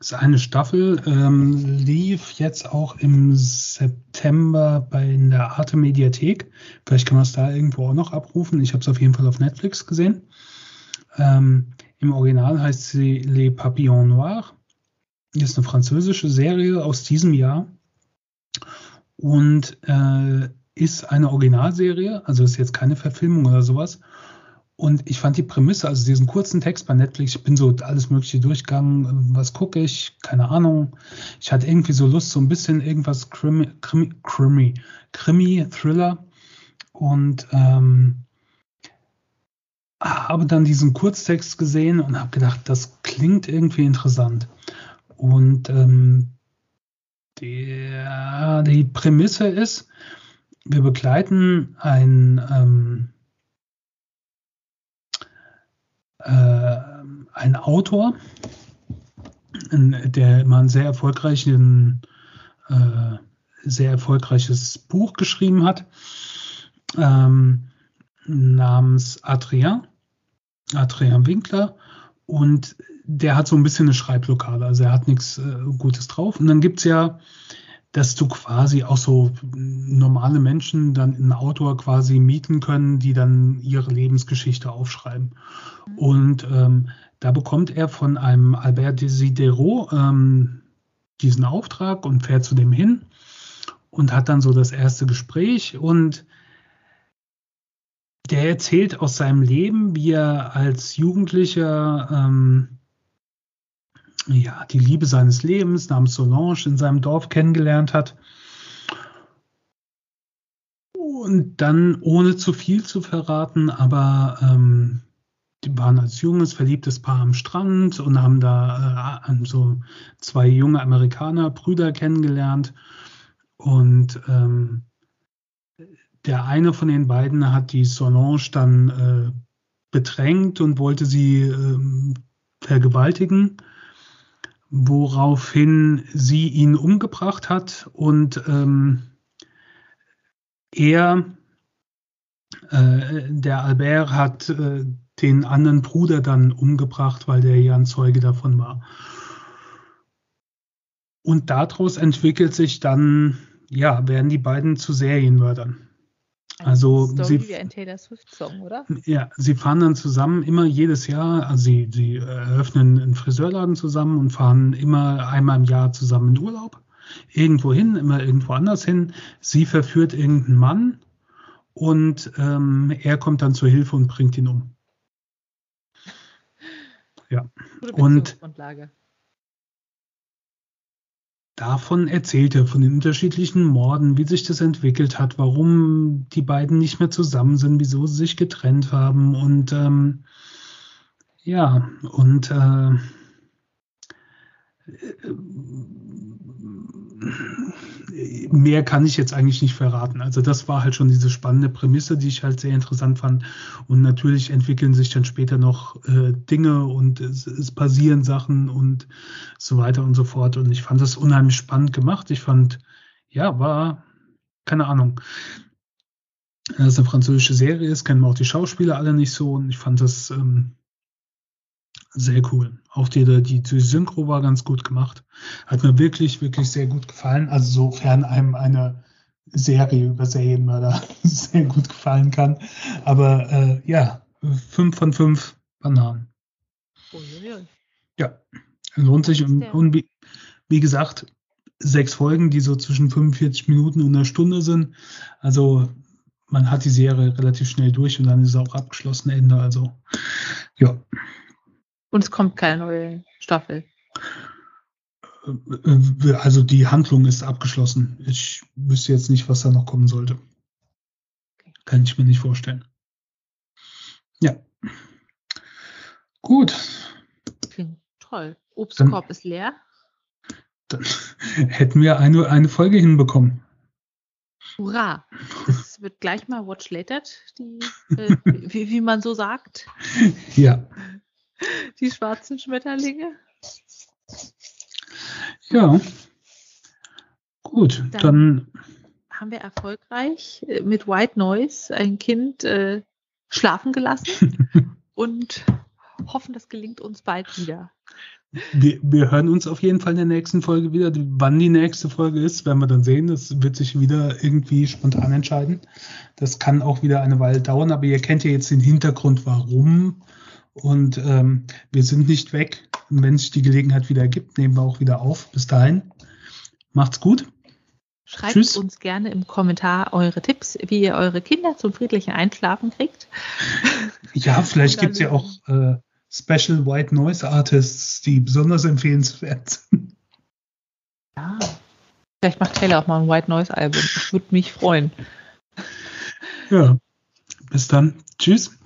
Ist eine Staffel, ähm, lief jetzt auch im September bei in der Arte Mediathek. Vielleicht kann man es da irgendwo auch noch abrufen. Ich habe es auf jeden Fall auf Netflix gesehen. Ähm, Im Original heißt sie Les Papillons Noirs. Ist eine französische Serie aus diesem Jahr. Und äh, ist eine Originalserie, also ist jetzt keine Verfilmung oder sowas. Und ich fand die Prämisse, also diesen kurzen Text bei Netflix, ich bin so alles Mögliche durchgegangen, was gucke ich, keine Ahnung. Ich hatte irgendwie so Lust, so ein bisschen irgendwas Krimi, Krimi, Krimi, Krimi Thriller. Und ähm, habe dann diesen Kurztext gesehen und habe gedacht, das klingt irgendwie interessant. Und ähm, der, die Prämisse ist, wir begleiten ein, ähm, äh, ein Autor, der immer ein sehr erfolgreichen, äh, sehr erfolgreiches Buch geschrieben hat, ähm, namens Adrien, Adrien Winkler. Und der hat so ein bisschen eine Schreibblockade, also er hat nichts äh, Gutes drauf. Und dann gibt es ja, dass du quasi auch so normale Menschen dann einen Autor quasi mieten können, die dann ihre Lebensgeschichte aufschreiben. Mhm. Und ähm, da bekommt er von einem Albert Desidero ähm, diesen Auftrag und fährt zu dem hin und hat dann so das erste Gespräch und der erzählt aus seinem Leben, wie er als Jugendlicher ähm, ja, die Liebe seines Lebens namens Solange in seinem Dorf kennengelernt hat. Und dann, ohne zu viel zu verraten, aber ähm, die waren als junges, verliebtes Paar am Strand und haben da äh, so zwei junge Amerikaner, Brüder kennengelernt. Und ähm, der eine von den beiden hat die Solange dann äh, bedrängt und wollte sie äh, vergewaltigen woraufhin sie ihn umgebracht hat und ähm, er, äh, der Albert, hat äh, den anderen Bruder dann umgebracht, weil der ja ein Zeuge davon war. Und daraus entwickelt sich dann, ja, werden die beiden zu Serienmördern. Also Story sie, wie ein Taylor Swift Song, oder? Ja, sie fahren dann zusammen immer jedes Jahr, also sie, sie eröffnen einen Friseurladen zusammen und fahren immer einmal im Jahr zusammen in Urlaub. Irgendwo hin, immer irgendwo anders hin. Sie verführt irgendeinen Mann und ähm, er kommt dann zur Hilfe und bringt ihn um. Ja. Gute und davon erzählte, von den unterschiedlichen Morden, wie sich das entwickelt hat, warum die beiden nicht mehr zusammen sind, wieso sie sich getrennt haben und ähm, ja, und äh, mehr kann ich jetzt eigentlich nicht verraten. Also das war halt schon diese spannende Prämisse, die ich halt sehr interessant fand. Und natürlich entwickeln sich dann später noch äh, Dinge und es, es, passieren Sachen und so weiter und so fort. Und ich fand das unheimlich spannend gemacht. Ich fand, ja, war, keine Ahnung, dass es eine französische Serie ist, kennen auch die Schauspieler alle nicht so. Und ich fand das ähm, sehr cool. Auch die, die, die Synchro war ganz gut gemacht. Hat mir wirklich, wirklich sehr gut gefallen. Also sofern einem eine Serie über Serienmörder sehr gut gefallen kann. Aber äh, ja, fünf von fünf Bananen. Uiuiui. Ja, lohnt sich. Und, und wie, wie, gesagt, sechs Folgen, die so zwischen 45 Minuten und einer Stunde sind. Also man hat die Serie relativ schnell durch und dann ist es auch abgeschlossen Ende. Also ja. Und es kommt keine neue Staffel. Äh, also die Handlung ist abgeschlossen. Ich wüsste jetzt nicht, was da noch kommen sollte. Kann ich mir nicht vorstellen. Ja. Gut. Klingt toll. Obstkorb dann, ist leer. Dann hätten wir eine, eine Folge hinbekommen. Hurra! Das wird gleich mal Watch Later, die, äh, wie, wie man so sagt. Ja. Die schwarzen Schmetterlinge. Ja. Gut, dann, dann haben wir erfolgreich äh, mit White Noise ein Kind äh, schlafen gelassen und hoffen, das gelingt uns bald wieder. Wir, wir, hören uns auf jeden Fall in der nächsten Folge wieder. Wann die nächste Folge ist, werden wir dann sehen. Das wird sich wieder irgendwie spontan entscheiden. Das kann auch wieder eine Weile dauern, aber ihr kennt ja jetzt den Hintergrund, warum und ähm, wir sind nicht weg. Und wenn sich die Gelegenheit wieder ergibt, nehmen wir auch wieder auf. Bis dahin, macht's gut. Schreibt Tschüss. uns gerne im Kommentar eure Tipps, wie ihr eure Kinder zum friedlichen Einschlafen kriegt. Ja, vielleicht gibt es ja auch äh, Special White Noise Artists, die besonders empfehlenswert sind. Ja. Vielleicht macht Taylor auch mal ein White Noise Album. Ich würde mich freuen. Ja. Bis dann. Tschüss.